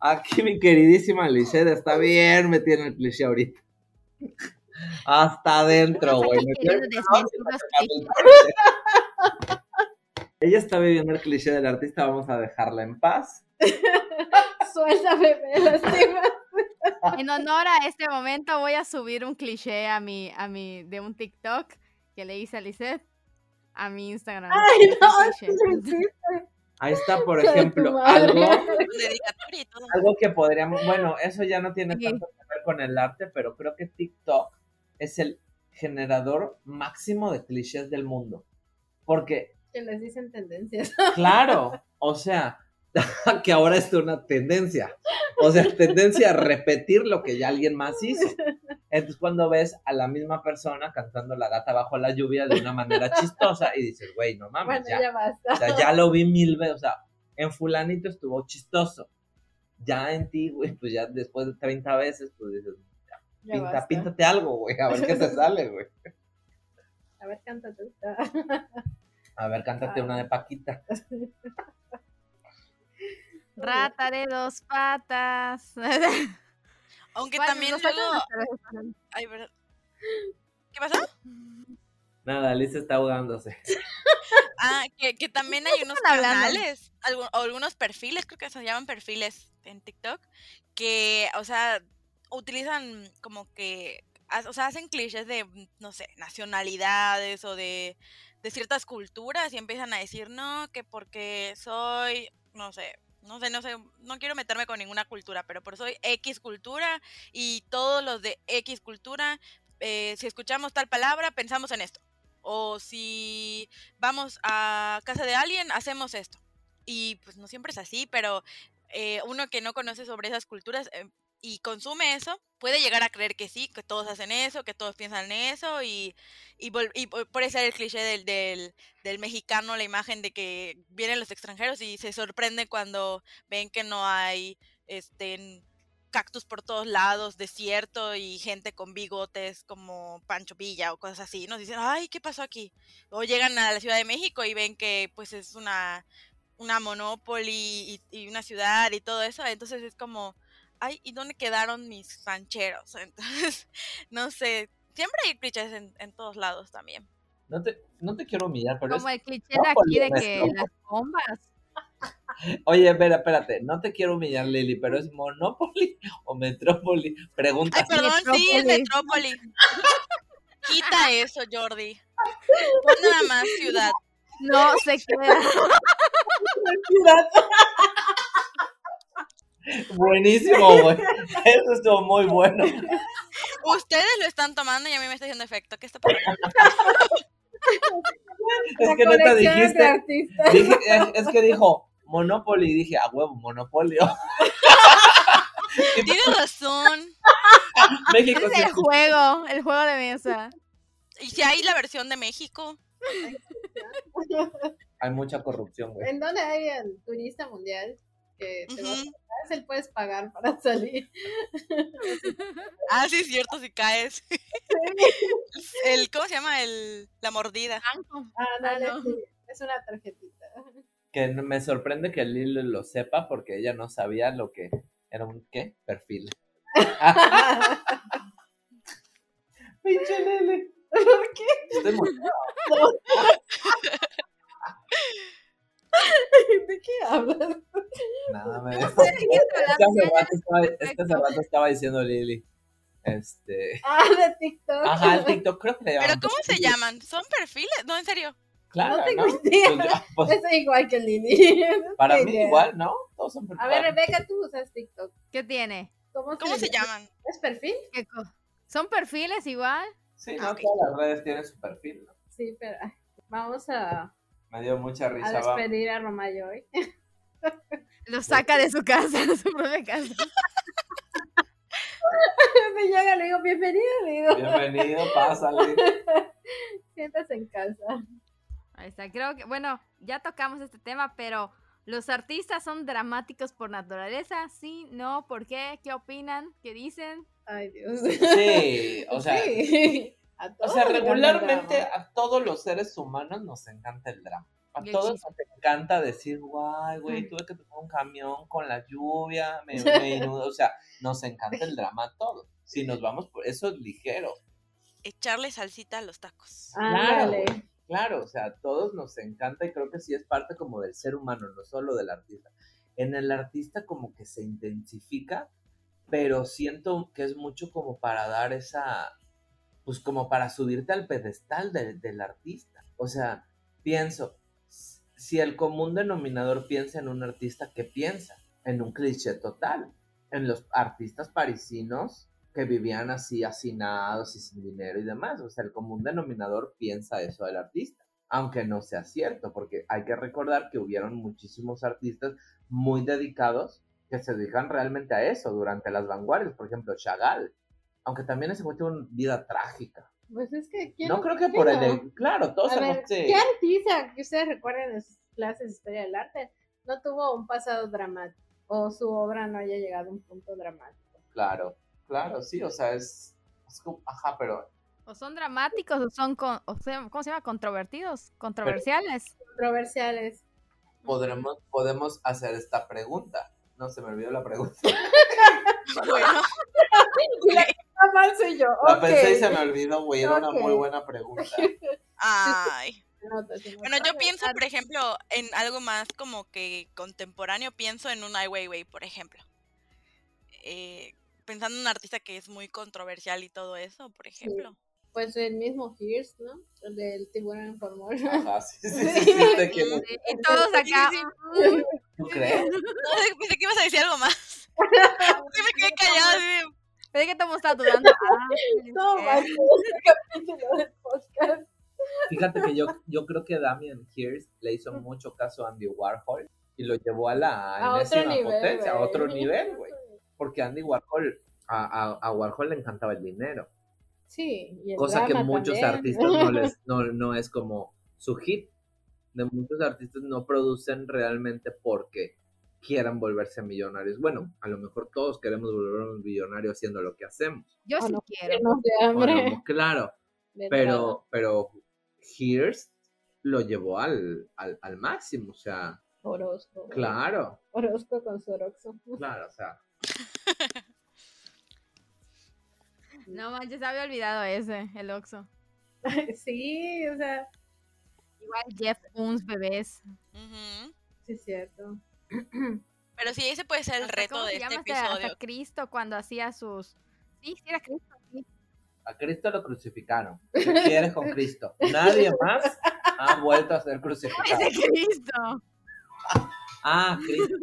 Aquí mi queridísima Lisette está bien metida en el cliché ahorita. Hasta adentro, güey. Ella está viviendo el cliché del artista, vamos a dejarla en paz. <laughs> Suéltame, me lastima. <laughs> En honor a este momento voy a subir un cliché a mi, a mi, de un TikTok que le hice a Lisette a mi Instagram. Ay, no, Ahí está, por ejemplo, algo, <laughs> algo que podríamos, bueno, eso ya no tiene tanto que ver con el arte, pero creo que TikTok es el generador máximo de clichés del mundo. Porque... Que les dicen tendencias. Claro, <laughs> o sea, <laughs> que ahora es una tendencia. O sea, <laughs> tendencia a repetir lo que ya alguien más hizo. Entonces, cuando ves a la misma persona cantando La gata bajo la lluvia de una manera <laughs> chistosa y dices, güey, no mames, ya, ya, ya, lo vi mil veces. O sea, en Fulanito estuvo chistoso. Ya en ti, güey, pues ya después de 30 veces, pues dices, pinta, píntate algo, güey, a ver qué te sale, güey. A ver, cántate. A ver, cántate una de Paquita. Rata de dos patas. <laughs> Aunque también luego... ¿Qué pasó? Nada, Liz está ahogándose. <laughs> Ah, que, que también hay unos canales, o algunos perfiles, creo que se llaman perfiles en TikTok, que, o sea, utilizan como que, o sea, hacen clichés de, no sé, nacionalidades o de, de ciertas culturas y empiezan a decir, no, que porque soy, no sé, no sé, no sé, no quiero meterme con ninguna cultura, pero por soy X cultura y todos los de X cultura, eh, si escuchamos tal palabra, pensamos en esto. O si vamos a casa de alguien, hacemos esto. Y pues no siempre es así, pero eh, uno que no conoce sobre esas culturas eh, y consume eso, puede llegar a creer que sí, que todos hacen eso, que todos piensan en eso y, y, y puede ser el cliché del, del, del, mexicano, la imagen de que vienen los extranjeros y se sorprende cuando ven que no hay este, cactus por todos lados, desierto y gente con bigotes como Pancho Villa o cosas así. Nos dicen, ay, ¿qué pasó aquí? O llegan a la Ciudad de México y ven que pues es una, una Monopoly y una ciudad y todo eso. Entonces es como ay, ¿y dónde quedaron mis rancheros? <laughs> Entonces, no sé, siempre hay clichés en, en todos lados también. No te, no te quiero humillar, pero Como el cliché de aquí de que las bombas. <laughs> Oye, espera, espérate, no te quiero humillar, Lili, pero ¿es Monopoly o Metrópoli? Pregunta. Ay, perdón, sí, es Metrópoli. Quita eso, Jordi. Pon nada más ciudad. No, se queda. <laughs> Buenísimo, güey. Eso estuvo muy bueno. Ustedes lo están tomando y a mí me está haciendo efecto. ¿Qué está pasando? es que no te dijiste. Dije, es, que dijo Monopoly y dije, a huevo, Monopolio. <laughs> Tienes razón. México es el juego, el juego de mesa. Y si hay la versión de México. Hay mucha corrupción, güey. ¿En dónde hay el turista mundial? Que te vas a él puedes pagar para <laughs> salir. ah, sí, es cierto, si caes. <laughs> el, ¿Cómo se llama? El, la mordida. Ah, dale, ah, no. es una tarjetita. Que me sorprende que Lili lo sepa porque ella no sabía lo que era un, ¿qué? Perfil. <laughs> Pinche Lili. ¿Por qué? Estoy muy... <laughs> ¿De qué hablas? Nada, me <laughs> es que hace rato estaba diciendo Lili. Este. Ah, de TikTok. Ajá, el TikTok creo que le llaman. ¿Pero cómo se llaman? ¿Son perfiles? No, en serio. Claro, no tengo ¿no? idea. Pues pues, Es igual que. <laughs> No para mí idea. igual, ¿no? Todos son A ver. Rebeca, tú usas TikTok. ¿Qué tiene? ¿Cómo, ¿Cómo se llama? llaman? ¿Es perfil? ¿Qué ¿Son perfiles igual? Sí, Ah, no, todas las redes tienen su perfil, ¿no? Sí, pero vamos a, Me dio mucha a risa. va. despedir a Romayo hoy. <laughs> Lo saca de su casa, <laughs> de su propia casa. <laughs> Me llega, le digo, bienvenido, le digo. Bienvenido, pásale. Siéntase en casa. Ahí está, creo que, bueno, ya tocamos este tema, pero ¿los artistas son dramáticos por naturaleza? Sí, no, ¿por qué? ¿Qué opinan? ¿Qué dicen? Ay, Dios. Sí, o sea, Sí. A o sea, regularmente a todos los seres humanos nos encanta el drama. A todos nos encanta decir, guay, güey, tuve que tomar un camión con la lluvia, me, <laughs> me inundó". o sea, nos encanta el drama a todos. Si nos vamos por eso es ligero. Echarle salsita a los tacos. Ándale. Claro, o sea, a todos nos encanta y creo que sí es parte como del ser humano, no solo del artista. En el artista como que se intensifica, pero siento que es mucho como para dar esa, pues como para subirte al pedestal del- artista. O sea, pienso, si el común denominador piensa en un artista, ¿qué piensa? En un cliché total. En los artistas parisinos que vivían así hacinados y sin dinero y demás. O sea, el común denominador piensa eso del artista. Aunque no sea cierto, porque hay que recordar que hubieron muchísimos artistas muy dedicados que se dedican realmente a eso durante las vanguardias. Por ejemplo, Chagall. Aunque también ese güey tuvo una vida trágica. Pues es que. ¿quién- No creo que quién por el... de- Claro, todos A ver, ¿qué artista que ustedes recuerden en sus clases de historia del arte no tuvo un pasado dramático? O su obra no haya llegado a un punto dramático. Claro, claro, sí, o sea, es... es como- ajá, pero... ¿O son dramáticos o son, con- o sea, ¿cómo se llama? Controvertidos, controversiales. Controversiales. Podremos, podemos hacer esta pregunta. No, se me olvidó la pregunta. <laughs> Bueno, <laughs> Ah, mal soy yo. La ok. pensé y se me olvidó, güey. Era una Ok. muy buena pregunta. <laughs> ay. Bueno, yo pienso, por ejemplo, en algo más como que contemporáneo, pienso en un Ai Weiwei, por ejemplo. Eh, pensando en un artista que es muy controversial y todo eso, por ejemplo. Pues el mismo Hears, ¿no? El del tiburón en formol. Ajá, sí, sí, sí, sí, <laughs> es. Y, todos acá. mm, ¿Tú crees? <laughs> No, pensé que ibas a decir algo más. Sí me quedé callada. así Pensé que estaba dudando. <laughs> Ah, No. <laughs> Fíjate que yo, yo creo que Damien Hirst le hizo mucho caso a Andy Warhol y lo llevó a la A otro enésima nivel. potencia, a otro nivel, <laughs> güey. Porque Andy Warhol, a, a, a Warhol le encantaba el dinero. Sí, y el cosa que muchos también. artistas no les no, no es como su hit de muchos artistas no producen realmente porque quieran volverse millonarios bueno a lo mejor todos queremos volvernos millonarios haciendo lo que hacemos Yo sí no, quiero. claro de pero pero Hearst lo llevó al, al, al máximo o sea. Orozco. claro Orozco con su Oroxo. claro o sea <laughs> No manches, había olvidado ese, el Oxxo. <laughs> sí, o sea, Igual Jeff Koons, bebés. Sí es cierto. Pero sí, ese puede ser el Hasta, reto ¿cómo de se este llama? Hasta- episodio. Cristo cuando hacía sus... Sí, sí era Cristo. sí. a Cristo lo crucificaron ¿qué quieres con Cristo? nadie más ha vuelto a ser crucificado Ese Cristo. ah Cristo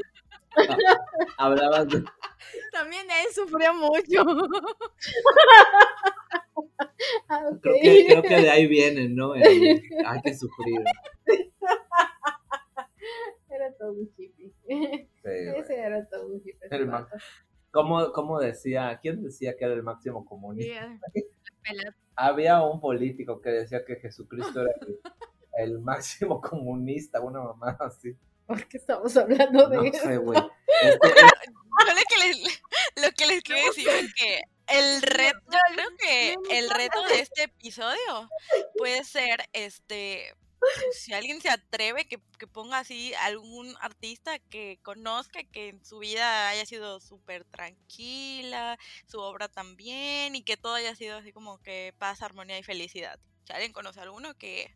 <laughs> hablabas de También él sufrió mucho. Ah. Creo que, creo que de <laughs> ahí vienen, ¿no? El, hay que sufrir. <laughs> Todo un hippie. <laughs> Sí. Ese era todo un hippie. El. ¿Cómo, cómo decía? ¿Quién decía que era el máximo comunista? Había un político que decía que Jesucristo era el, <laughs> el máximo comunista, una mamá así. ¿Por qué estamos hablando de No eso? sé, güey. <laughs> Este, Yo lo que les, lo que les quiero decir es que el reto, yo creo que el reto de este episodio puede ser, este, <laughs> si alguien se atreve, que, que ponga así algún artista que conozca, que en su vida haya sido súper tranquila, su obra también, y que todo haya sido así como que paz, armonía y felicidad. Si alguien conoce a alguno, que,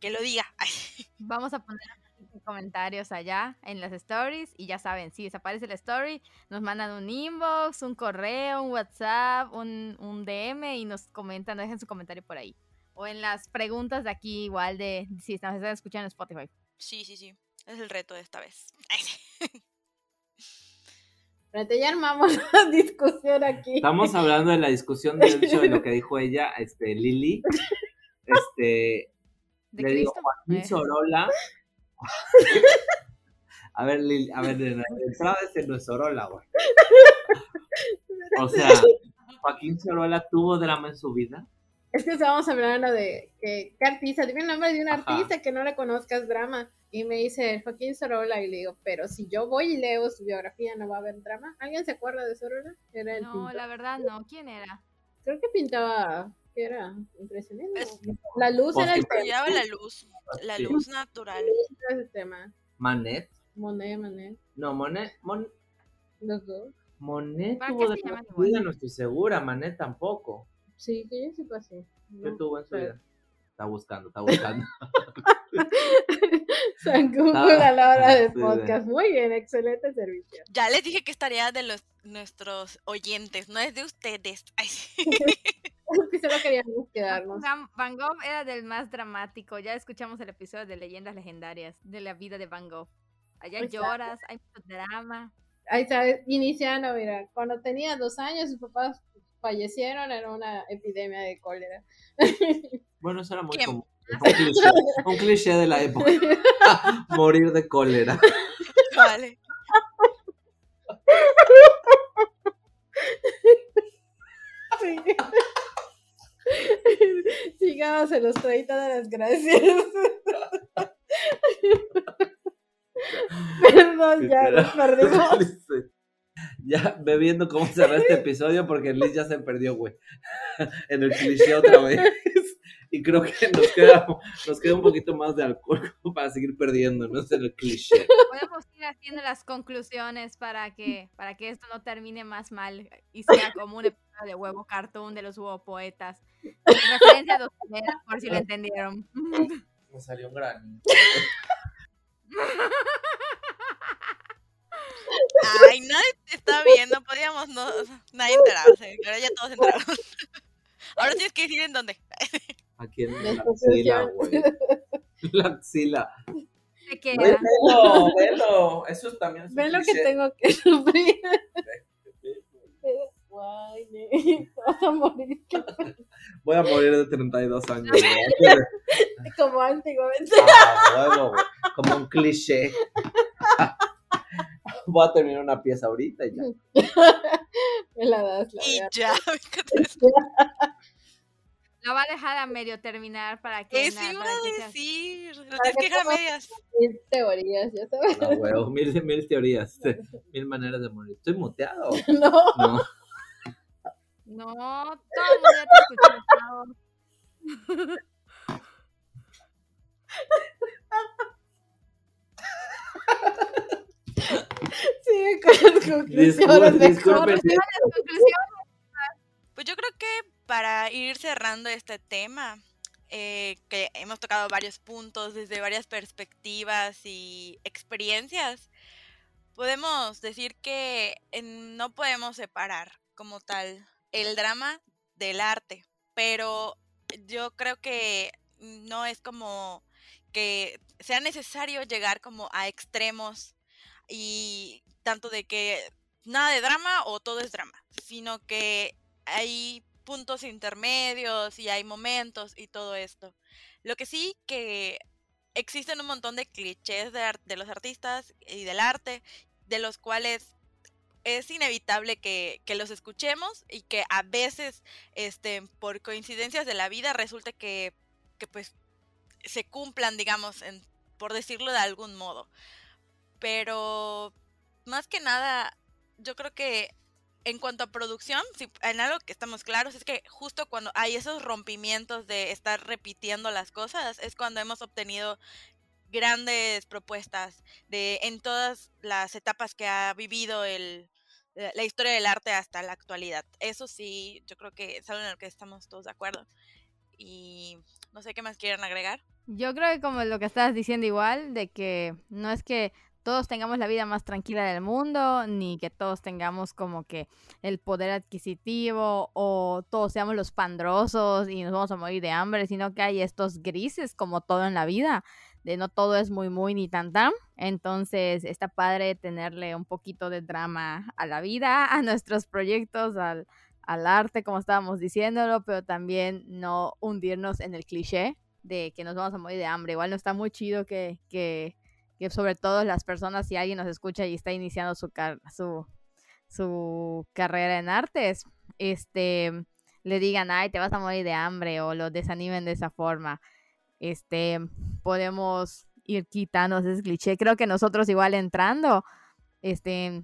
que lo diga. <laughs> Vamos a poner comentarios allá en las stories y ya saben, si desaparece la story, nos mandan un inbox, un correo, un WhatsApp, un, un DM y nos comentan, dejen su comentario por ahí. O en las preguntas de aquí, igual de si están escuchando en Spotify. Sí, sí, sí. Es el reto de esta vez. <laughs> Espérate, ya armamos <laughs> la discusión aquí. Estamos hablando de la discusión de hecho de lo que dijo ella, este, Lili. Este, <laughs> ¿De le digo, Cristo? Joaquín Eh. Sorola. a ver, Lili, a ver, de entrada ese no es Sorola, güey. O sea, Joaquín Sorola tuvo drama en su vida. Es que estábamos hablando de que, ¿qué artista? Dime el nombre de un Ajá. artista que no le conozcas drama. Y me dice Joaquín Sorola y le digo, pero si yo voy y leo su biografía, ¿no va a haber drama? ¿Alguien se acuerda de Sorola? Era el No, pintor. la verdad no. ¿Quién era? Creo que pintaba, ¿qué era? Impresionismo. Es- La luz era el tema. Apoyaba la luz, la Sí. luz natural. era ese tema. Manet. Monet, Monet, No, Monet, Mon- los dos. Monet ¿Para tuvo vida, no estoy segura. Manet tampoco. Sí, que yo sepa así. ¿Qué No. tuvo en su pero- vida? Está buscando, está buscando. <laughs> <laughs> San Google a la hora del Sí, sí. podcast. Muy bien, excelente servicio. Ya les dije que estaría de los nuestros oyentes, no es de ustedes. <laughs> Ay, sí. Que solo queríamos quedarnos. Van Van Gogh era del más dramático. Ya escuchamos el episodio de Leyendas Legendarias de la vida de Van Gogh. Allá Exacto. lloras, hay mucho drama. Ahí sabes, iniciando, mira, cuando tenía dos años, sus papás fallecieron en una epidemia de cólera. <laughs> Bueno, eso era muy ¿Quién? común. Un cliché, un cliché de la época. <laughs> Morir de cólera. Vale. Sí. Sigamos en los 30 de las gracias. <laughs> Perdón, ya nos perdimos. <laughs> Ya bebiendo cómo cerrar este episodio porque Liz ya se perdió, güey. <laughs> En el cliché otra vez. Y creo que nos queda, nos queda un poquito más de alcohol para seguir perdiéndonos en el cliché. Podemos ir haciendo las conclusiones para que, para que esto no termine más mal y sea como un episodio de huevo cartoon de los huevo poetas. Referencia a dos por si lo entendieron. Me salió un gran. <laughs> Ay, nadie te está viendo, podíamos no, nadie enterarse, ahora ya todos enteraron. <laughs> Ahora tienes que decir en dónde. Aquí en la axila, güey. La axila. Se <laughs> queda. Velo, velo. Eso también es Ven lo que tengo que sufrir. <laughs> Guay, vas a morir Voy a morir de 32 años. de- como antiguamente. Ah. Como un cliché. <laughs> Voy a terminar una pieza ahorita y ya. <laughs> Me la das, la Y verdad. ya, <laughs> Lo va a dejar a medio terminar para que. eso na- iba para a decir, lo Para tienes que que dejar a todos- medias. Mil teorías, ya sabes. Ah, huevo. Mil, mil teorías. Mil maneras de morir. Estoy muteado. No. No. No, todo el mundo ya te escuchó. <laughs> Sigue con las conclusiones Disculpe, mejor. disculpe. Pues yo creo que para ir cerrando este tema, eh, que hemos tocado varios puntos desde varias perspectivas y experiencias, podemos decir que no podemos separar como tal el drama del arte, pero yo creo que no es como que sea necesario llegar como a extremos y tanto de que nada de drama o todo es drama, sino que hay puntos intermedios y hay momentos y todo esto. Lo que sí que existen un montón de clichés de, de los artistas y del arte, de los cuales es inevitable que, que los escuchemos y que a veces, este, por coincidencias de la vida, resulte que, que pues se cumplan, digamos, en, por decirlo de algún modo. Pero más que nada, yo creo que en cuanto a producción, si, en algo que estamos claros es que justo cuando hay esos rompimientos de estar repitiendo las cosas, es cuando hemos obtenido grandes propuestas de en todas las etapas que ha vivido el, la la historia del arte hasta la actualidad. Eso sí, yo creo que es algo en lo que estamos todos de acuerdo. Y no sé qué más quieren agregar. Yo creo que como lo que estabas diciendo igual, de que no es que todos tengamos la vida más tranquila del mundo, ni que todos tengamos como que el poder adquisitivo o todos seamos los pandrosos y nos vamos a morir de hambre, sino que hay estos grises como todo en la vida, de no todo es muy muy ni tan tan. Entonces está padre tenerle un poquito de drama a la vida, a nuestros proyectos, al, arte, como estábamos diciéndolo, pero también no hundirnos en el cliché de que nos vamos a morir de hambre. Igual no está muy chido que que sobre todo las personas, si alguien nos escucha y está iniciando su, su, su carrera en artes, este, le digan, ay, te vas a morir de hambre o lo desanimen de esa forma. Este, podemos ir quitando ese cliché. Creo que nosotros igual entrando, este,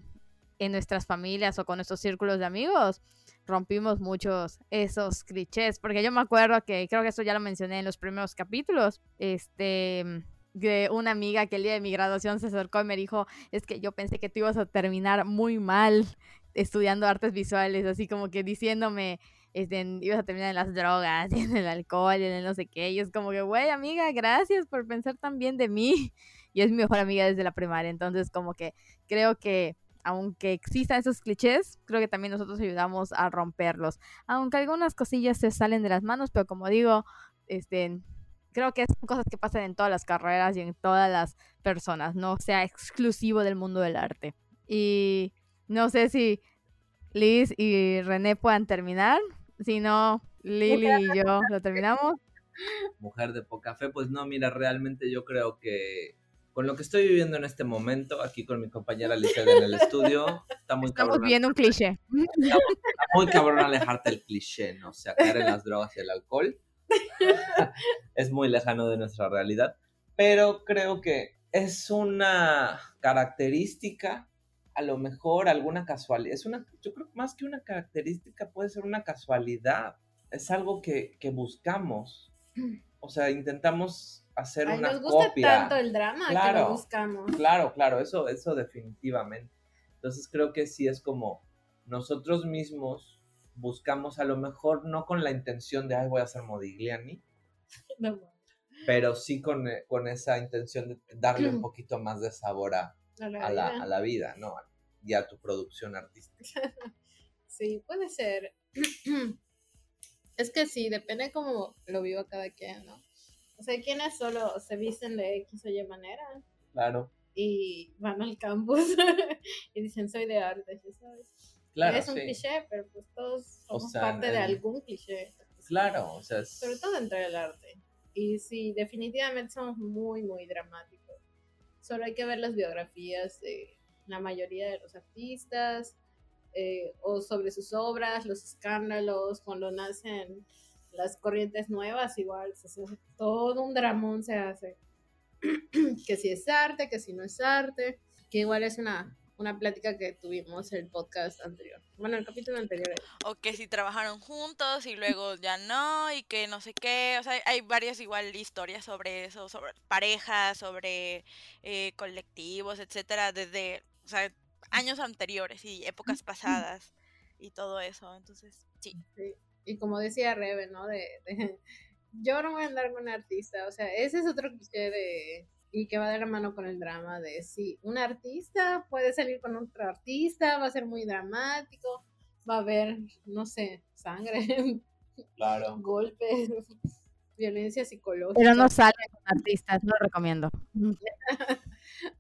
en nuestras familias o con nuestros círculos de amigos, rompimos muchos esos clichés, porque yo me acuerdo que creo que esto ya lo mencioné en los primeros capítulos, este de una amiga que el día de mi graduación se acercó y me dijo, es que yo pensé que tú ibas a terminar muy mal estudiando artes visuales, así como que diciéndome, este, ibas a terminar en las drogas, <laughs> en el alcohol, en el no sé qué, y es como que, güey, amiga, gracias por pensar tan bien de mí, <laughs> y es mi mejor amiga desde la primaria, entonces como que creo que aunque existan esos clichés, creo que también nosotros ayudamos a romperlos, aunque algunas cosillas se salen de las manos, pero como digo, este, creo que son cosas que pasan en todas las carreras y en todas las personas, no sea exclusivo del mundo del arte. Y no sé si Liz y René puedan terminar, si no, Lili y yo lo terminamos. Mujer de poca fe, pues no, mira, realmente yo creo que con lo que estoy viviendo en este momento, aquí con mi compañera Liz en el estudio, está muy Estamos viendo un cliché. Está, muy cabrón alejarte del cliché, ¿no? O sea, caer en las drogas y el alcohol <laughs> es muy lejano de nuestra realidad, pero creo que es una característica, a lo mejor alguna casualidad, es una, yo creo que más que una característica puede ser una casualidad, es algo que, buscamos, <clears throat> o sea, intentamos hacer una nos gusta tanto el drama que lo buscamos. Claro, claro, eso, eso definitivamente. Entonces creo que sí es como nosotros mismos buscamos a lo mejor no con la intención de, ay, voy a ser Modigliani, <laughs> pero sí con, eh, con, esa intención de darle un <clears throat> poquito más de sabor a, la, vida, ¿no? Y a tu producción artística. <laughs> Sí, puede ser. <clears throat> Es que sí, depende cómo lo viva cada quien, ¿no? O sea, quienes solo se visten de X o Y manera. Claro. Y van al campus <laughs> y dicen, soy de arte, ¿sabes? Es un cliché, pero pues todos somos parte de algún cliché. Claro, o sea, sobre todo dentro del arte. Y sí, definitivamente somos muy, muy dramáticos. Solo hay que ver las biografías de la mayoría de los artistas eh, o sobre sus obras, los escándalos, cuando nacen las corrientes nuevas, igual, todo un dramón se hace. <clears throat> que si es arte, que si no es arte, que igual es una una plática que tuvimos el podcast anterior. Bueno, el capítulo anterior. O que si trabajaron juntos y luego ya no, y que no sé qué. O sea, hay varias igual historias sobre eso, sobre parejas, sobre eh, colectivos, etcétera, desde o sea, años anteriores y épocas pasadas y todo eso. Entonces, sí. Y como decía Rebe, ¿no? De, de, <laughs> yo no voy a andar con un artista. O sea, ese es otro cliché de y que va de la mano con el drama de si un artista puede salir con otro artista, va a ser muy dramático, va a haber, no sé, sangre, <laughs> claro. golpes, violencia psicológica. Pero no sale con artistas, no lo recomiendo. <laughs>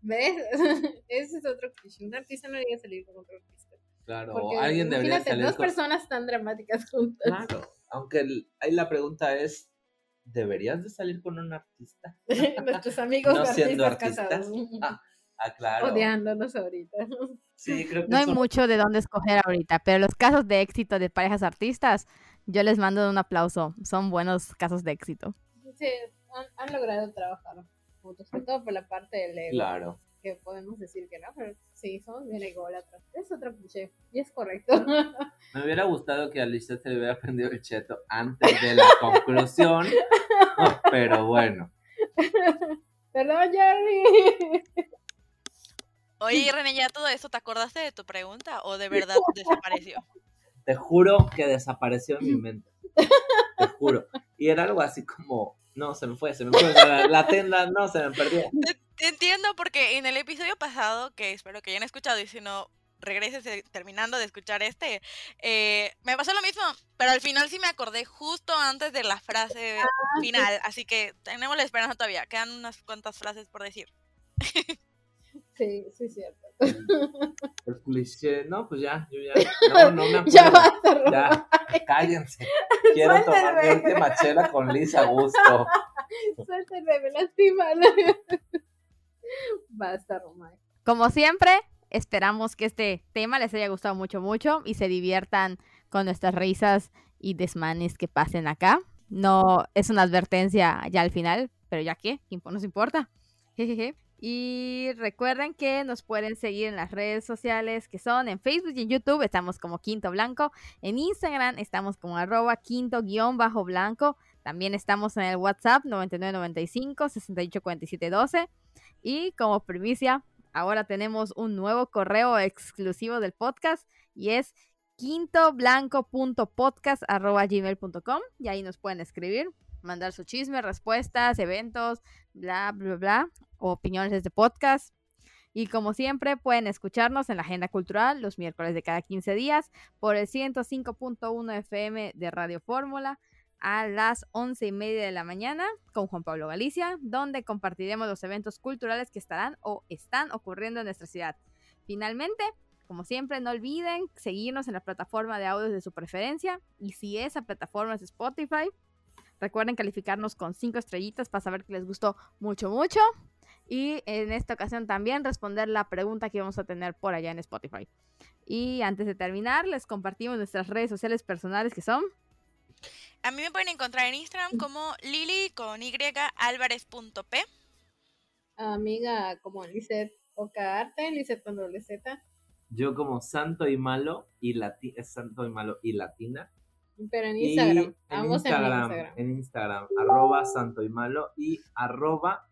¿Ves? <laughs> Ese es otro cliché. Un artista no debería salir con otro artista. Claro, o alguien debería salir dos personas tan dramáticas juntas. Claro, aunque ahí la pregunta es, ¿deberías de salir con un artista? <laughs> Nuestros amigos no siendo artistas. Casados. Ah, ah, claro. Odiándonos ahorita. Sí, creo que no hay mucho de dónde escoger ahorita, pero los casos de éxito de parejas artistas, yo les mando un aplauso. Son buenos casos de éxito. Sí, han, logrado trabajar juntos, sobre todo por la parte del ego. Claro que podemos decir que no, pero sí, somos bien ególatras. Es otro cliché y es correcto. <laughs> Me hubiera gustado que a Alicia se le hubiera aprendido el cheto antes de la conclusión, <laughs> pero bueno. Perdón, Jerry. Oye, René, ya todo eso, ¿te acordaste de tu pregunta o de verdad <laughs> desapareció? Te juro que desapareció en mi mente. Te juro. Y era algo así como, no, se me fue, se me fue. La, la, no, se me perdió Te entiendo porque en el episodio pasado, que espero que hayan escuchado y si no, regreses terminando de escuchar este, eh, me pasó lo mismo, pero al final sí me acordé justo antes de la frase Ah, final, así que tenemos la esperanza todavía, quedan unas cuantas frases por decir. <laughs> Sí, sí, cierto. <laughs> No, pues ya, yo ya. <laughs> No, no me acuerdo. Ya basta, Ya, cállense. Quiero tomar mi Suéltame. última chela con Lisa a gusto. Suéltenme, me lastiman. <laughs> Basta, Romay. Como siempre, esperamos que este tema les haya gustado mucho, mucho y se diviertan con nuestras risas y desmanes que pasen acá. No es una advertencia ya al final, pero ya que, no nos importa. <laughs> Jejeje. Y recuerden que nos pueden seguir en las redes sociales que son en Facebook y en YouTube, estamos como Quinto Blanco. En Instagram estamos como arroba quinto guion bajo blanco. También estamos en el WhatsApp 9995 684712. Y como primicia, ahora tenemos un nuevo correo exclusivo del podcast y es quintoblanco.podcast.gmail.com y ahí nos pueden escribir, mandar su chisme, respuestas, eventos, bla, bla, bla, opiniones de este podcast. Y como siempre, pueden escucharnos en la Agenda Cultural los miércoles de cada 15 días por el 105.1 FM de Radio Fórmula a las 11 y media de la mañana con Juan Pablo Galicia, donde compartiremos los eventos culturales que estarán o están ocurriendo en nuestra ciudad. Finalmente, como siempre, no olviden seguirnos en la plataforma de audios de su preferencia y si esa plataforma es Spotify, recuerden calificarnos con 5 estrellitas para saber que les gustó mucho, mucho. Y en esta ocasión también responder la pregunta que vamos a tener por allá en Spotify. Y antes de terminar, les compartimos nuestras redes sociales personales que son A mí me pueden encontrar en Instagram como lili con y álvarez.p. Amiga como Lizeth Ocaarte, Lizeth con doble Z. Yo como santo y malo y lati es santo y malo y latina. Pero en Instagram. en Ambos en Instagram, Instagram. en Instagram, arroba santo y malo y arroba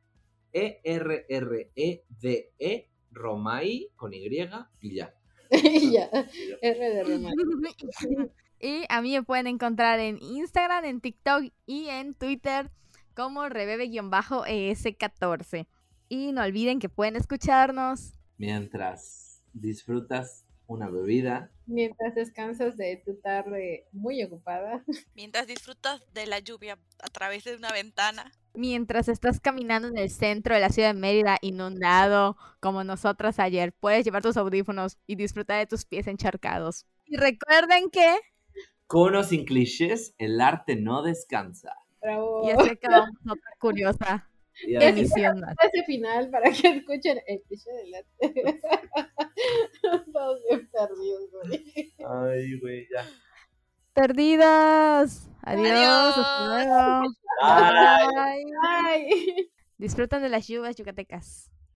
E E-R-R-E-D-E E Romay con Y y ya. <laughs> y ya. R de Romay. <laughs> Y a mí me pueden encontrar en Instagram, en TikTok y en Twitter como rebebe-es14. Y no olviden que pueden escucharnos. Mientras disfrutas una bebida, Mientras descansas de tu tarde muy ocupada. <laughs> Mientras disfrutas de la lluvia a través de una ventana. Mientras estás caminando en el centro de la ciudad de Mérida inundado como nosotras ayer, puedes llevar tus audífonos y disfrutar de tus pies encharcados. Y recuerden que con o sin clichés, el arte no descansa. Bravo. ya se acabamos otra curiosa Y así- emisión más. ese final para que escuchen el cliché de la Todos bien perdidos, güey. Ay, güey, ya. Perdidas. Adiós. Hasta Adiós. luego. Bye. Bye. Ay. Disfrutan de las lluvias yucatecas.